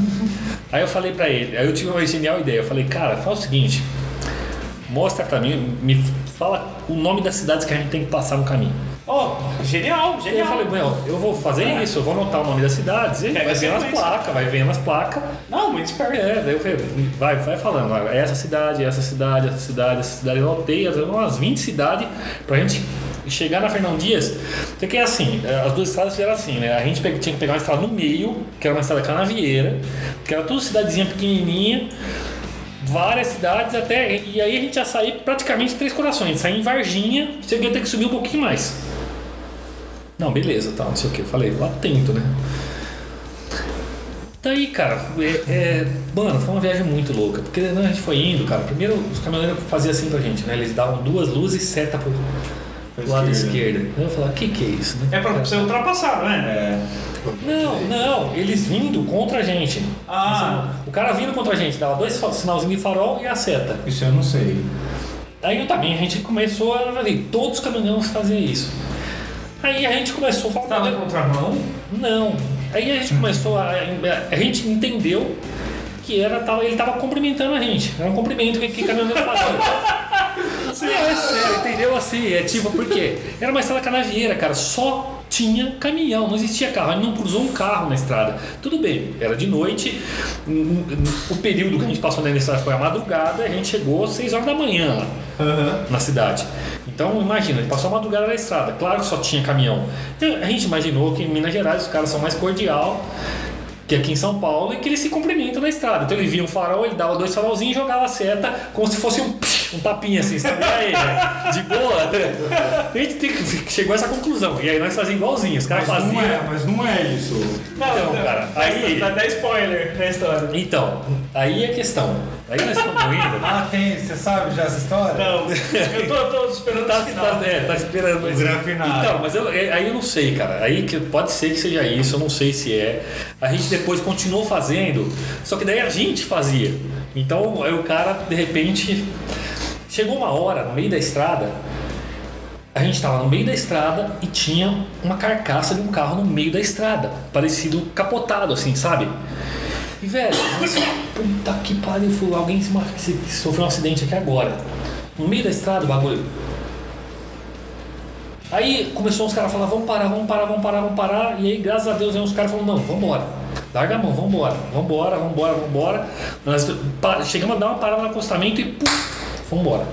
Aí eu falei pra ele, aí eu tive uma genial ideia. Eu falei, cara, faz o seguinte: mostra pra mim, me fala o nome das cidades que a gente tem que passar no caminho. Oh, genial, Aí eu genial. falei, meu, eu vou fazer isso, eu vou anotar o nome das cidades, e vai vendo as placas, vai vendo as placas. Não, muito esperto. É, daí eu falei, vai, vai falando, vai, essa cidade, essa cidade, essa cidade, essa cidade. Eu anotei as- umas 20 cidades pra gente chegar na Fernão Dias. Porque é assim, as duas estradas fizeram assim, né? A gente tinha que pegar uma estrada no meio, que era uma estrada canavieira, que era tudo cidadezinha pequenininha, várias cidades até. E aí a gente ia sair praticamente três corações. Sair em Varginha, você ia ter que subir um pouquinho mais. Não, beleza, tá, não sei o que. Eu falei, vou atento, né? Daí, cara, é, é- mano, foi uma viagem muito louca. Porque né, a gente foi indo, cara. Primeiro, os caminhoneiros faziam assim pra gente, né? Eles davam duas luzes e seta pro, pro lado esquerdo. Aí eu falava, o que que é isso, né? É pra você ultrapassar, não é? É. Não, não, eles vindo contra a gente. Ah. O cara vindo contra a gente, dava dois sinalzinhos de farol e a seta. Isso eu não sei. Aí também a gente começou a ver, todos os caminhoneiros faziam isso. Aí a gente começou a falar. Tava em contramão? Não. Aí a gente começou a. A gente entendeu que era, tava, ele tava cumprimentando a gente. Era um cumprimento que, que caminhoneiro fazia. Sim, é sério, entendeu? Assim, é tipo, por quê? Era uma estrada canavieira, cara. Só tinha caminhão, não existia carro. Gente não cruzou um carro na estrada. Tudo bem, era de noite. O período que a gente passou na estrada foi a madrugada. A gente chegou às 6 horas da manhã lá na cidade. Então imagina, ele passou a madrugada na estrada, claro que só tinha caminhão. Então, a gente imaginou que em Minas Gerais os caras são mais cordial que aqui em São Paulo e que eles se cumprimentam na estrada. Então ele via um farol, ele dava dois farolzinhos e jogava a seta como se fosse um, um tapinha assim, sabe? E aí, né? de boa. A gente tem chegou a essa conclusão. E aí nós fazíamos igualzinho, os caras Mas não, faziam. é, mas não é isso. Não, cara, aí- Dá, dá spoiler na história. Então, aí é a questão. Aí nós estamos indo. Ah, tem. Você sabe já essa história? Não, eu tô, tô esperando Tá, o final. tá, é, tá esperando. Mas era final. Então, mas eu, é- aí eu não sei, cara. Aí que pode ser que seja isso, eu não sei se é. A gente depois continuou fazendo, só que daí a gente fazia. Então aí o cara, de repente, chegou uma hora no meio da estrada. A gente tava no meio da estrada e tinha uma carcaça de um carro no meio da estrada, parecido capotado, assim, sabe? E velho, nossa, puta que pariu, alguém se, se- sofreu um acidente aqui agora. No meio da estrada o bagulho. Aí começou os caras a falar, vamos parar, vamos parar, vamos parar, vamos parar. E aí, graças a Deus, aí os caras falaram, não, vamos embora. Larga a mão, vamos embora, vamos embora. Nós chegamos a dar uma parada no acostamento e puf, vamos embora.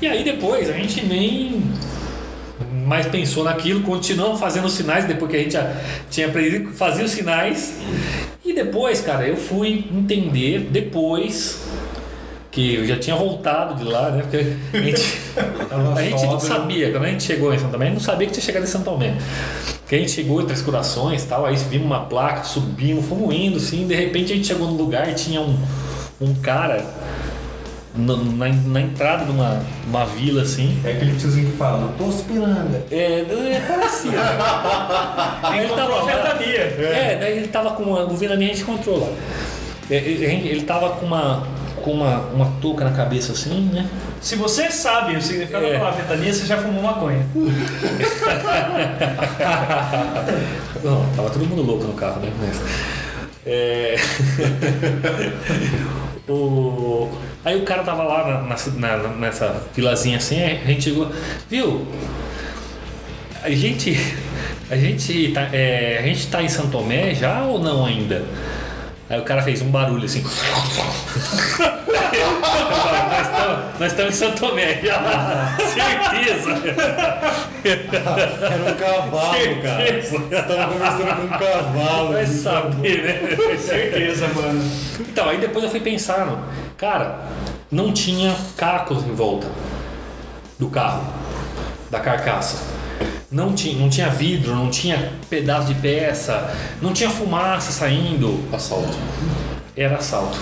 E aí depois a gente nem mais pensou naquilo, continuamos fazendo os sinais depois que a gente já tinha aprendido, fazia os sinais. E depois, cara, eu fui entender depois que eu já tinha voltado de lá, né? Porque a gente, a gente não sóbrio. sabia, quando a gente chegou em São Tomé, não sabia que tinha chegado em São Tomé. Porque a gente chegou em Três Corações e tal, aí vimos uma placa, subimos, fomos indo, assim, de repente a gente chegou no lugar e tinha um, um cara no- na, na entrada de uma, uma vila, assim. É aquele tiozinho que fala, não tô piranga. É, é parecido. Aí ele Encontrou tava a lá- ventania. É, daí ele tava com uma. O Vila a gente encontrou lá. É, Ele, ele tava com uma. com uma, uma touca na cabeça assim, né? Se você sabe o significado É. da palavra ventania, você já fumou maconha. Não, tava todo mundo louco no carro, né? É... o... Aí o cara tava lá na, na- nessa filazinha assim, a gente chegou, viu? A gente. A gente, tá, é, a gente tá em Tomé já ou não ainda? Aí o cara fez um barulho assim. nós, estamos, nós estamos em São Tomé. Certeza! Era um cavalo, cara. Certeza! Tava conversando com um cavalo. Vai saber, né? Certeza, mano. Então, aí depois eu fui pensando, cara, não tinha cacos em volta do carro, da carcaça. Não tinha, não tinha vidro, não tinha pedaço de peça, não tinha fumaça saindo. Assalto. Era assalto.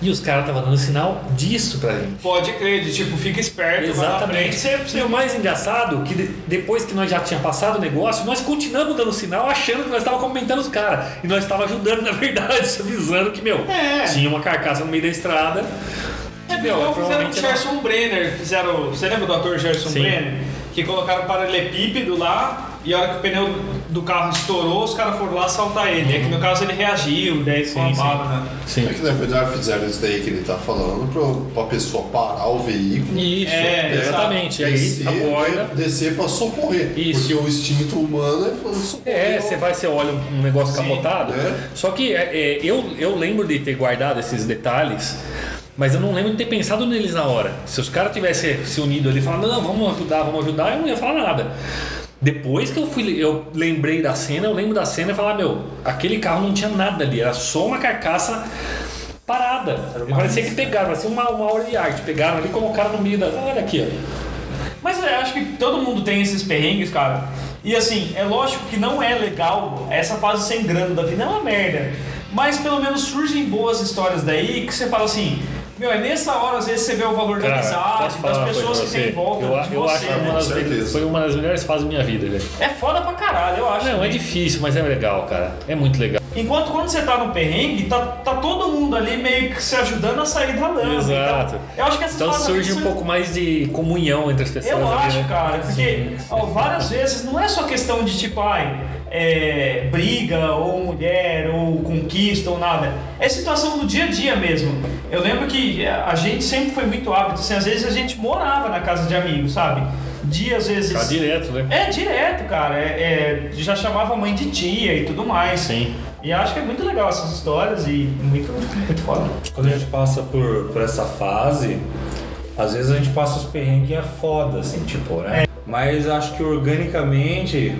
E os caras estavam dando sinal disso pra gente. Pode crer, de tipo, fica esperto, vai na frente, Exatamente. E o mais engraçado que de- depois que nós já tinha passado o negócio, nós continuamos dando sinal achando que nós estávamos comentando os caras. E nós estávamos ajudando, na verdade, avisando que, meu, É. tinha uma carcaça no meio da estrada. É Meu, fizeram o era- Gerson Brenner, fizeram. Você lembra do ator Gerson Sim. Brenner? Que colocaram paralelepípedo lá e a hora que o pneu do carro estourou, os caras foram lá assaltar ele. É que no caso ele reagiu, daí foi uma Sim, sim. bala, né? Sim. É que na verdade fizeram isso daí que ele tá falando pra, pra pessoa parar o veículo. Isso, É, exatamente. E aí descer, aborda. descer pra socorrer. Isso. Porque o instinto humano é socorrer. É, você vai, você olha um um negócio capotado. é. Só que é, é, eu, eu lembro de ter guardado esses detalhes, mas eu não lembro de ter pensado neles na hora. Se os caras tivessem se unido ali e falado, não, vamos ajudar, vamos ajudar, eu não ia falar nada. Depois que eu fui, eu lembrei da cena, eu lembro da cena e falar, meu, aquele carro não tinha nada ali, era só uma carcaça parada. Parecia que pegaram, parecia uma, uma obra de arte. Pegaram ali e colocaram no meio da. Olha aqui, ó. Mas eu acho que todo mundo tem esses perrengues, cara. E assim, é lógico que não é legal essa fase sem grana da vida, é uma merda. Mas pelo menos surgem boas histórias daí que você fala assim, meu, é nessa hora às vezes você vê o valor da amizade, das pessoas que tem em volta eu, de eu você. acho que uma das, foi uma das melhores fases da minha vida, velho. É foda pra caralho, eu acho. Não, é difícil, mas é legal, cara. É muito legal. Enquanto quando você tá no perrengue, tá, tá todo mundo ali meio que se ajudando a sair da lama. Exato. Então, eu acho que essa Então surge um pouco mais de comunhão entre as pessoas. Eu ali, acho, né? cara, porque ó, várias vezes não é só questão de tipo, ai, é, briga, ou mulher, ou conquista, ou nada. É situação do dia a dia mesmo. Eu lembro que a gente sempre foi muito hábito, assim, às vezes a gente morava na casa de amigos, sabe? Dia, às vezes. Tá direto, né? É direto, cara. É, é, já chamava a mãe de tia e tudo mais. Sim. E acho que é muito legal essas histórias e muito, muito foda. Quando a gente passa por, por essa fase, às vezes a gente passa os perrengues e é foda, assim, tipo, né? Mas acho que organicamente,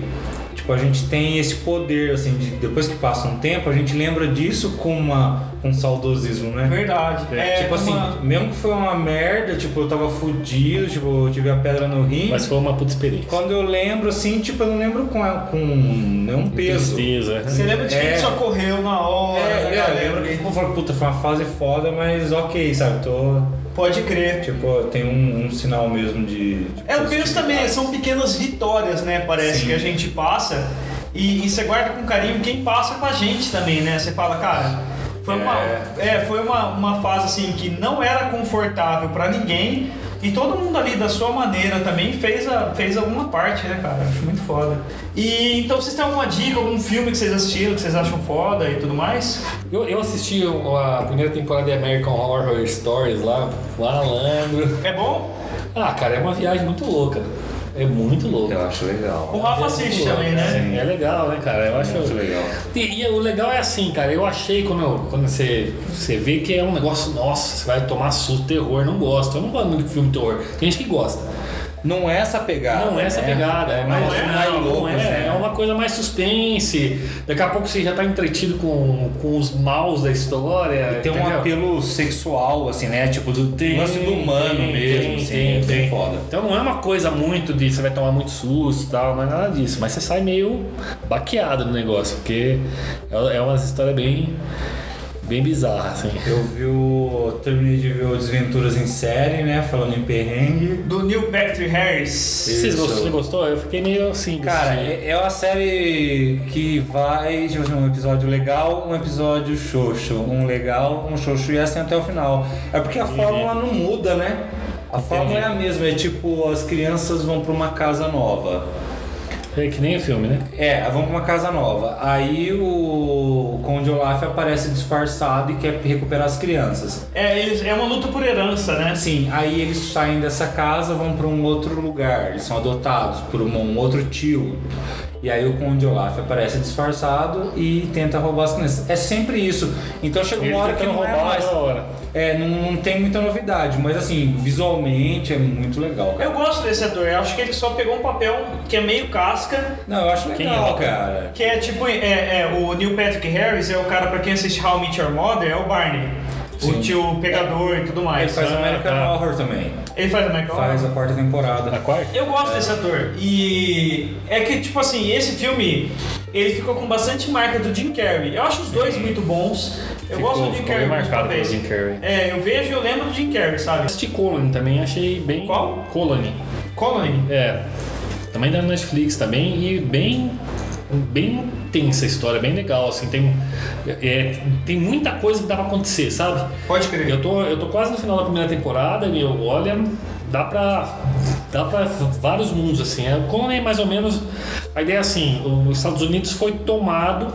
tipo, a gente tem esse poder, assim, de, depois que passa um tempo, a gente lembra disso com, uma, com um saudosismo, né? Verdade. É, tipo assim, uma- mesmo que foi uma merda, tipo, eu tava fudido, tipo, eu tive a pedra no rim. Mas foi uma puta experiência. Quando eu lembro, assim, tipo, eu não lembro com, com nenhum peso. Tristeza. Você lembra de quem É. socorreu na hora? É, né, é, eu lembro que eu falei, puta, foi uma fase foda, mas ok, sabe? Tô. Pode crer. Tipo, tem um, um sinal mesmo de. de É, eu penso também, são pequenas vitórias, né? Parece Sim. que a gente passa e, e você guarda com carinho quem passa com a gente também, né? Você fala, cara, foi uma, é, foi uma, uma fase assim que não era confortável pra ninguém e todo mundo ali da sua maneira também fez, a, fez alguma parte, né, cara? Acho muito foda. E então vocês têm alguma dica, algum filme que vocês assistiram que vocês acham foda e tudo mais? Eu, eu assisti a primeira temporada de American Horror Stories lá, malandro. É bom? Ah, cara, é uma viagem muito louca. É muito louca. Eu acho legal. O Rafa assiste também, né? Sim, é legal, né, cara? Eu acho Muito legal. E, e o legal é assim, cara, eu achei quando, eu- quando você, você vê que é um negócio, nossa, você vai tomar susto, terror, não gosto. Eu não gosto muito de filme de terror. Tem gente que gosta. Não é essa pegada. Não é essa né? pegada, é mais, Não é, mais não, louco, não é, é, né? é uma coisa mais suspense. Daqui a pouco você já tá entretido com, com os maus da história. Tem um apelo sexual, assim, né? Tipo, do Tem, lance do humano tem, mesmo, tem, assim. tem, é tem. foda. Então não é uma coisa muito de você vai tomar muito susto e tal, não é nada disso. Mas você sai meio baqueado do negócio, porque é é uma história bem, bem bizarra, assim. Eu vi o. Terminei de ver o Desventuras em série, né? Falando em perrengue. Do Neil Patrick Harris. Vocês gostou, você gostou? Eu fiquei meio assim. Cara, é é uma série que vai, tipo assim, um episódio legal, um episódio xoxo, um legal, um xoxo e assim até o final. É porque a fórmula não muda, né? A fórmula é a mesma, é tipo, as crianças vão pra uma casa nova. É que nem o filme, né? É, vão pra uma casa nova. Aí o Conde Olaf aparece disfarçado e quer recuperar as crianças. É, eles, é uma luta por herança, né? Assim, aí eles saem dessa casa, vão pra um outro lugar. Eles são adotados por um, um outro tio. E aí o Conde Olaf aparece disfarçado e tenta roubar as crianças. É sempre isso. Então chega uma Ele hora que tentando não é roubar mais. toda hora. É, não, não tem muita novidade, mas assim, visualmente é muito legal. Cara. Eu gosto desse ator, eu acho que ele só pegou um papel que é meio casca, Não, eu acho Quem legal, é? cara. que é tipo, é, é, o Neil Patrick Harris é o cara pra quem assiste How I Met Your Mother, é o Barney. O tio pegador e tudo Ele mais. faz Ah, American tá. Horror também. Ele faz o Michael Faz a quarta temporada. A quarta? Eu gosto desse ator. E é que, tipo assim, esse filme, ele ficou com bastante marca do Jim Carrey. Eu acho os dois muito bons. Eu Ficou- gosto do Jim Carrey marcado pelo. Jim Carrey. É, eu vejo e eu lembro do Jim Carrey, sabe? Assisti Colony também, achei bem. Qual? Colony. Colony. É. Também da Netflix também e bem bem tensa a história, bem legal, assim, tem é, tem muita coisa que dá pra acontecer, sabe? Pode crer. Eu tô, eu tô quase no final da primeira temporada e eu, olha, dá pra dá para vários mundos assim. É, como é mais ou menos a ideia é assim, os Estados Unidos foi tomado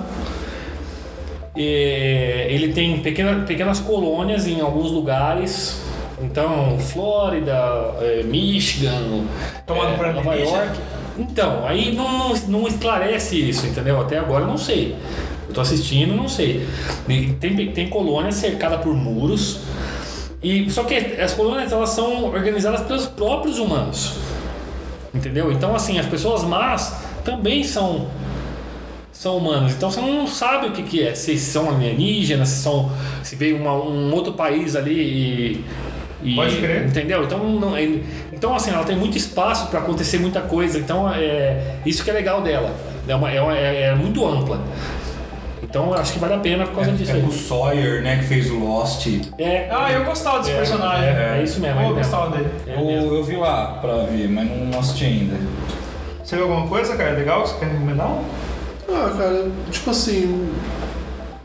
é, ele tem pequena, pequenas colônias em alguns lugares. Então, Flórida, é, Michigan, Tomado é, Nova? York. Então, aí não, não, não esclarece isso, entendeu? Até agora eu não sei. Eu tô assistindo, não sei. Tem, tem colônias cercadas por muros. E, só que as colônias elas são organizadas pelos próprios humanos. Entendeu? Então, assim, as pessoas más também são são humanos. Então você não sabe o que, que é, se são alienígenas, se são se veio uma- um outro país ali e, e- Pode crer. entendeu? Então não, é- então assim ela tem muito espaço para acontecer muita coisa. Então é isso que é legal dela. É, uma, é, uma- é- é muito ampla. Então acho que vale a pena por causa disso É aí. o Sawyer, né, que fez o Lost. É, Ah, eu gostava desse É, personagem. é, é isso mesmo, é Eu mesmo. gostava dele. é eu vi lá pra ver, mas não assisti ainda. Você viu alguma coisa, cara, legal que você quer recomendar? Ah, cara, tipo assim.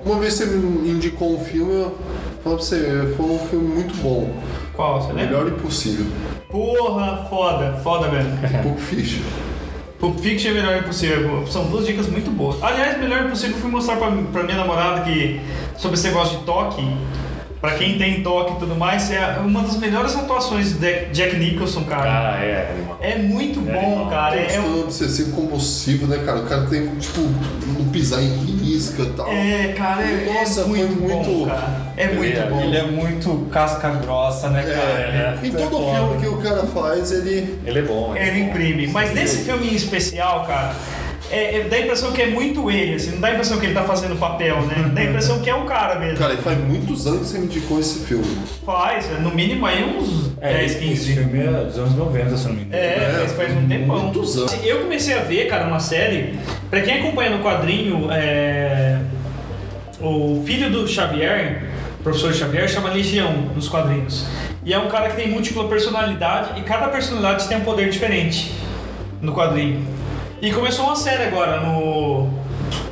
Uma vez você me indicou um filme, eu falo pra você, foi um filme muito bom. Qual? Você lembra? Melhor impossível. Porra, foda, foda mesmo. Pulp Fiction. Pulp Fiction é Melhor Impossível. São duas dicas muito boas. Aliás, Melhor Impossível eu fui mostrar pra, pra minha namorada que sobre esse negócio de toque. Pra quem tem toque e tudo mais, é uma das melhores atuações de Jack Nicholson, cara. Ah, é, animal. É muito bom, cara. É, é um- obsessivo compulsivo, né, cara? O cara tem, tipo, não pisar em risca e tal. é, cara, é, Nossa, é foi muito, bom, muito- cara. É muito Ele é- bom. Ele é muito casca grossa, né, cara? É, Em todo filme que o cara faz, ele. Ele é bom. Ele imprime. Mas nesse filme em especial, cara, é, é- dá a impressão que é muito ele, assim, não dá a impressão que ele tá fazendo papel, né? Dá a impressão que é o cara mesmo. Cara, faz muitos anos que você me indicou esse filme. Faz, no mínimo aí uns É, 10, esse 15. filme é dos anos 90, se eu não me engano. É, faz, faz um tempão. Muitos anos. Eu comecei a ver, cara, uma série. Pra quem acompanha no quadrinho, é, o filho do Xavier, o professor Xavier, chama Legião nos quadrinhos. E é um cara que tem múltipla personalidade e cada personalidade tem um poder diferente no quadrinho. E começou uma série agora no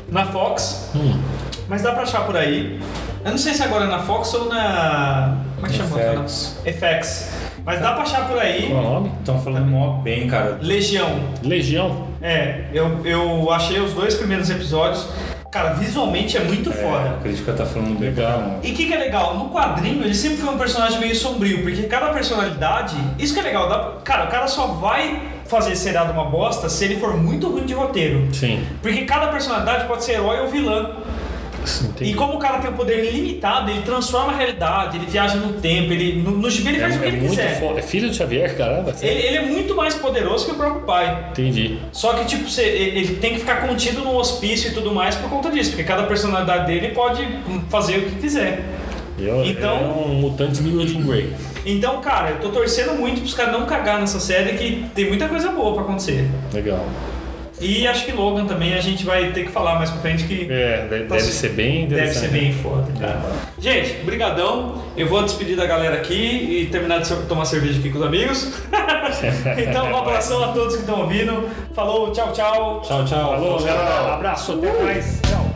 na Fox, Hum. mas dá pra achar por aí. Eu não sei se agora é na Fox ou na. Como é que chama? FX. FX. Mas dá pra achar por aí. Qual é o nome? Estão falando mó bem, cara. Legião. Legião. É, eu, eu achei os dois primeiros episódios. Cara, visualmente é muito É, foda. a crítica tá falando Legal. E o que, que é legal? No quadrinho ele sempre foi um personagem meio sombrio, porque cada personalidade. Isso que é legal, dá- cara, o cara só vai fazer seriado uma bosta se ele for muito ruim de roteiro. Sim. Porque cada personalidade pode ser herói ou vilã. Entendi. E como o cara tem um poder ilimitado, ele transforma a realidade, ele viaja no tempo, ele. No, no gibi ele É, faz o que é ele quiser. foda. É filho do Xavier, caramba. Ele, ele é muito mais poderoso que o próprio pai. Entendi. Só que, tipo, você- ele tem que ficar contido no hospício e tudo mais por conta disso, porque cada personalidade dele pode fazer o que quiser. Eu, Então- é um mutante Jean Grey. Então, cara, eu tô torcendo muito pros caras não cagar nessa série, que tem muita coisa boa pra acontecer. Legal. E acho que Logan também a gente vai ter que falar mais pra frente que É, deve, Tá deve ser bem deve ser bem foda, cara. Gente, brigadão. Eu vou despedir da galera aqui e terminar de tomar cerveja aqui com os amigos. então, um abração a todos que estão ouvindo. Falou, tchau, tchau. Tchau, tchau. Falou, Tchau. galera. Abraço, até mais. Tchau.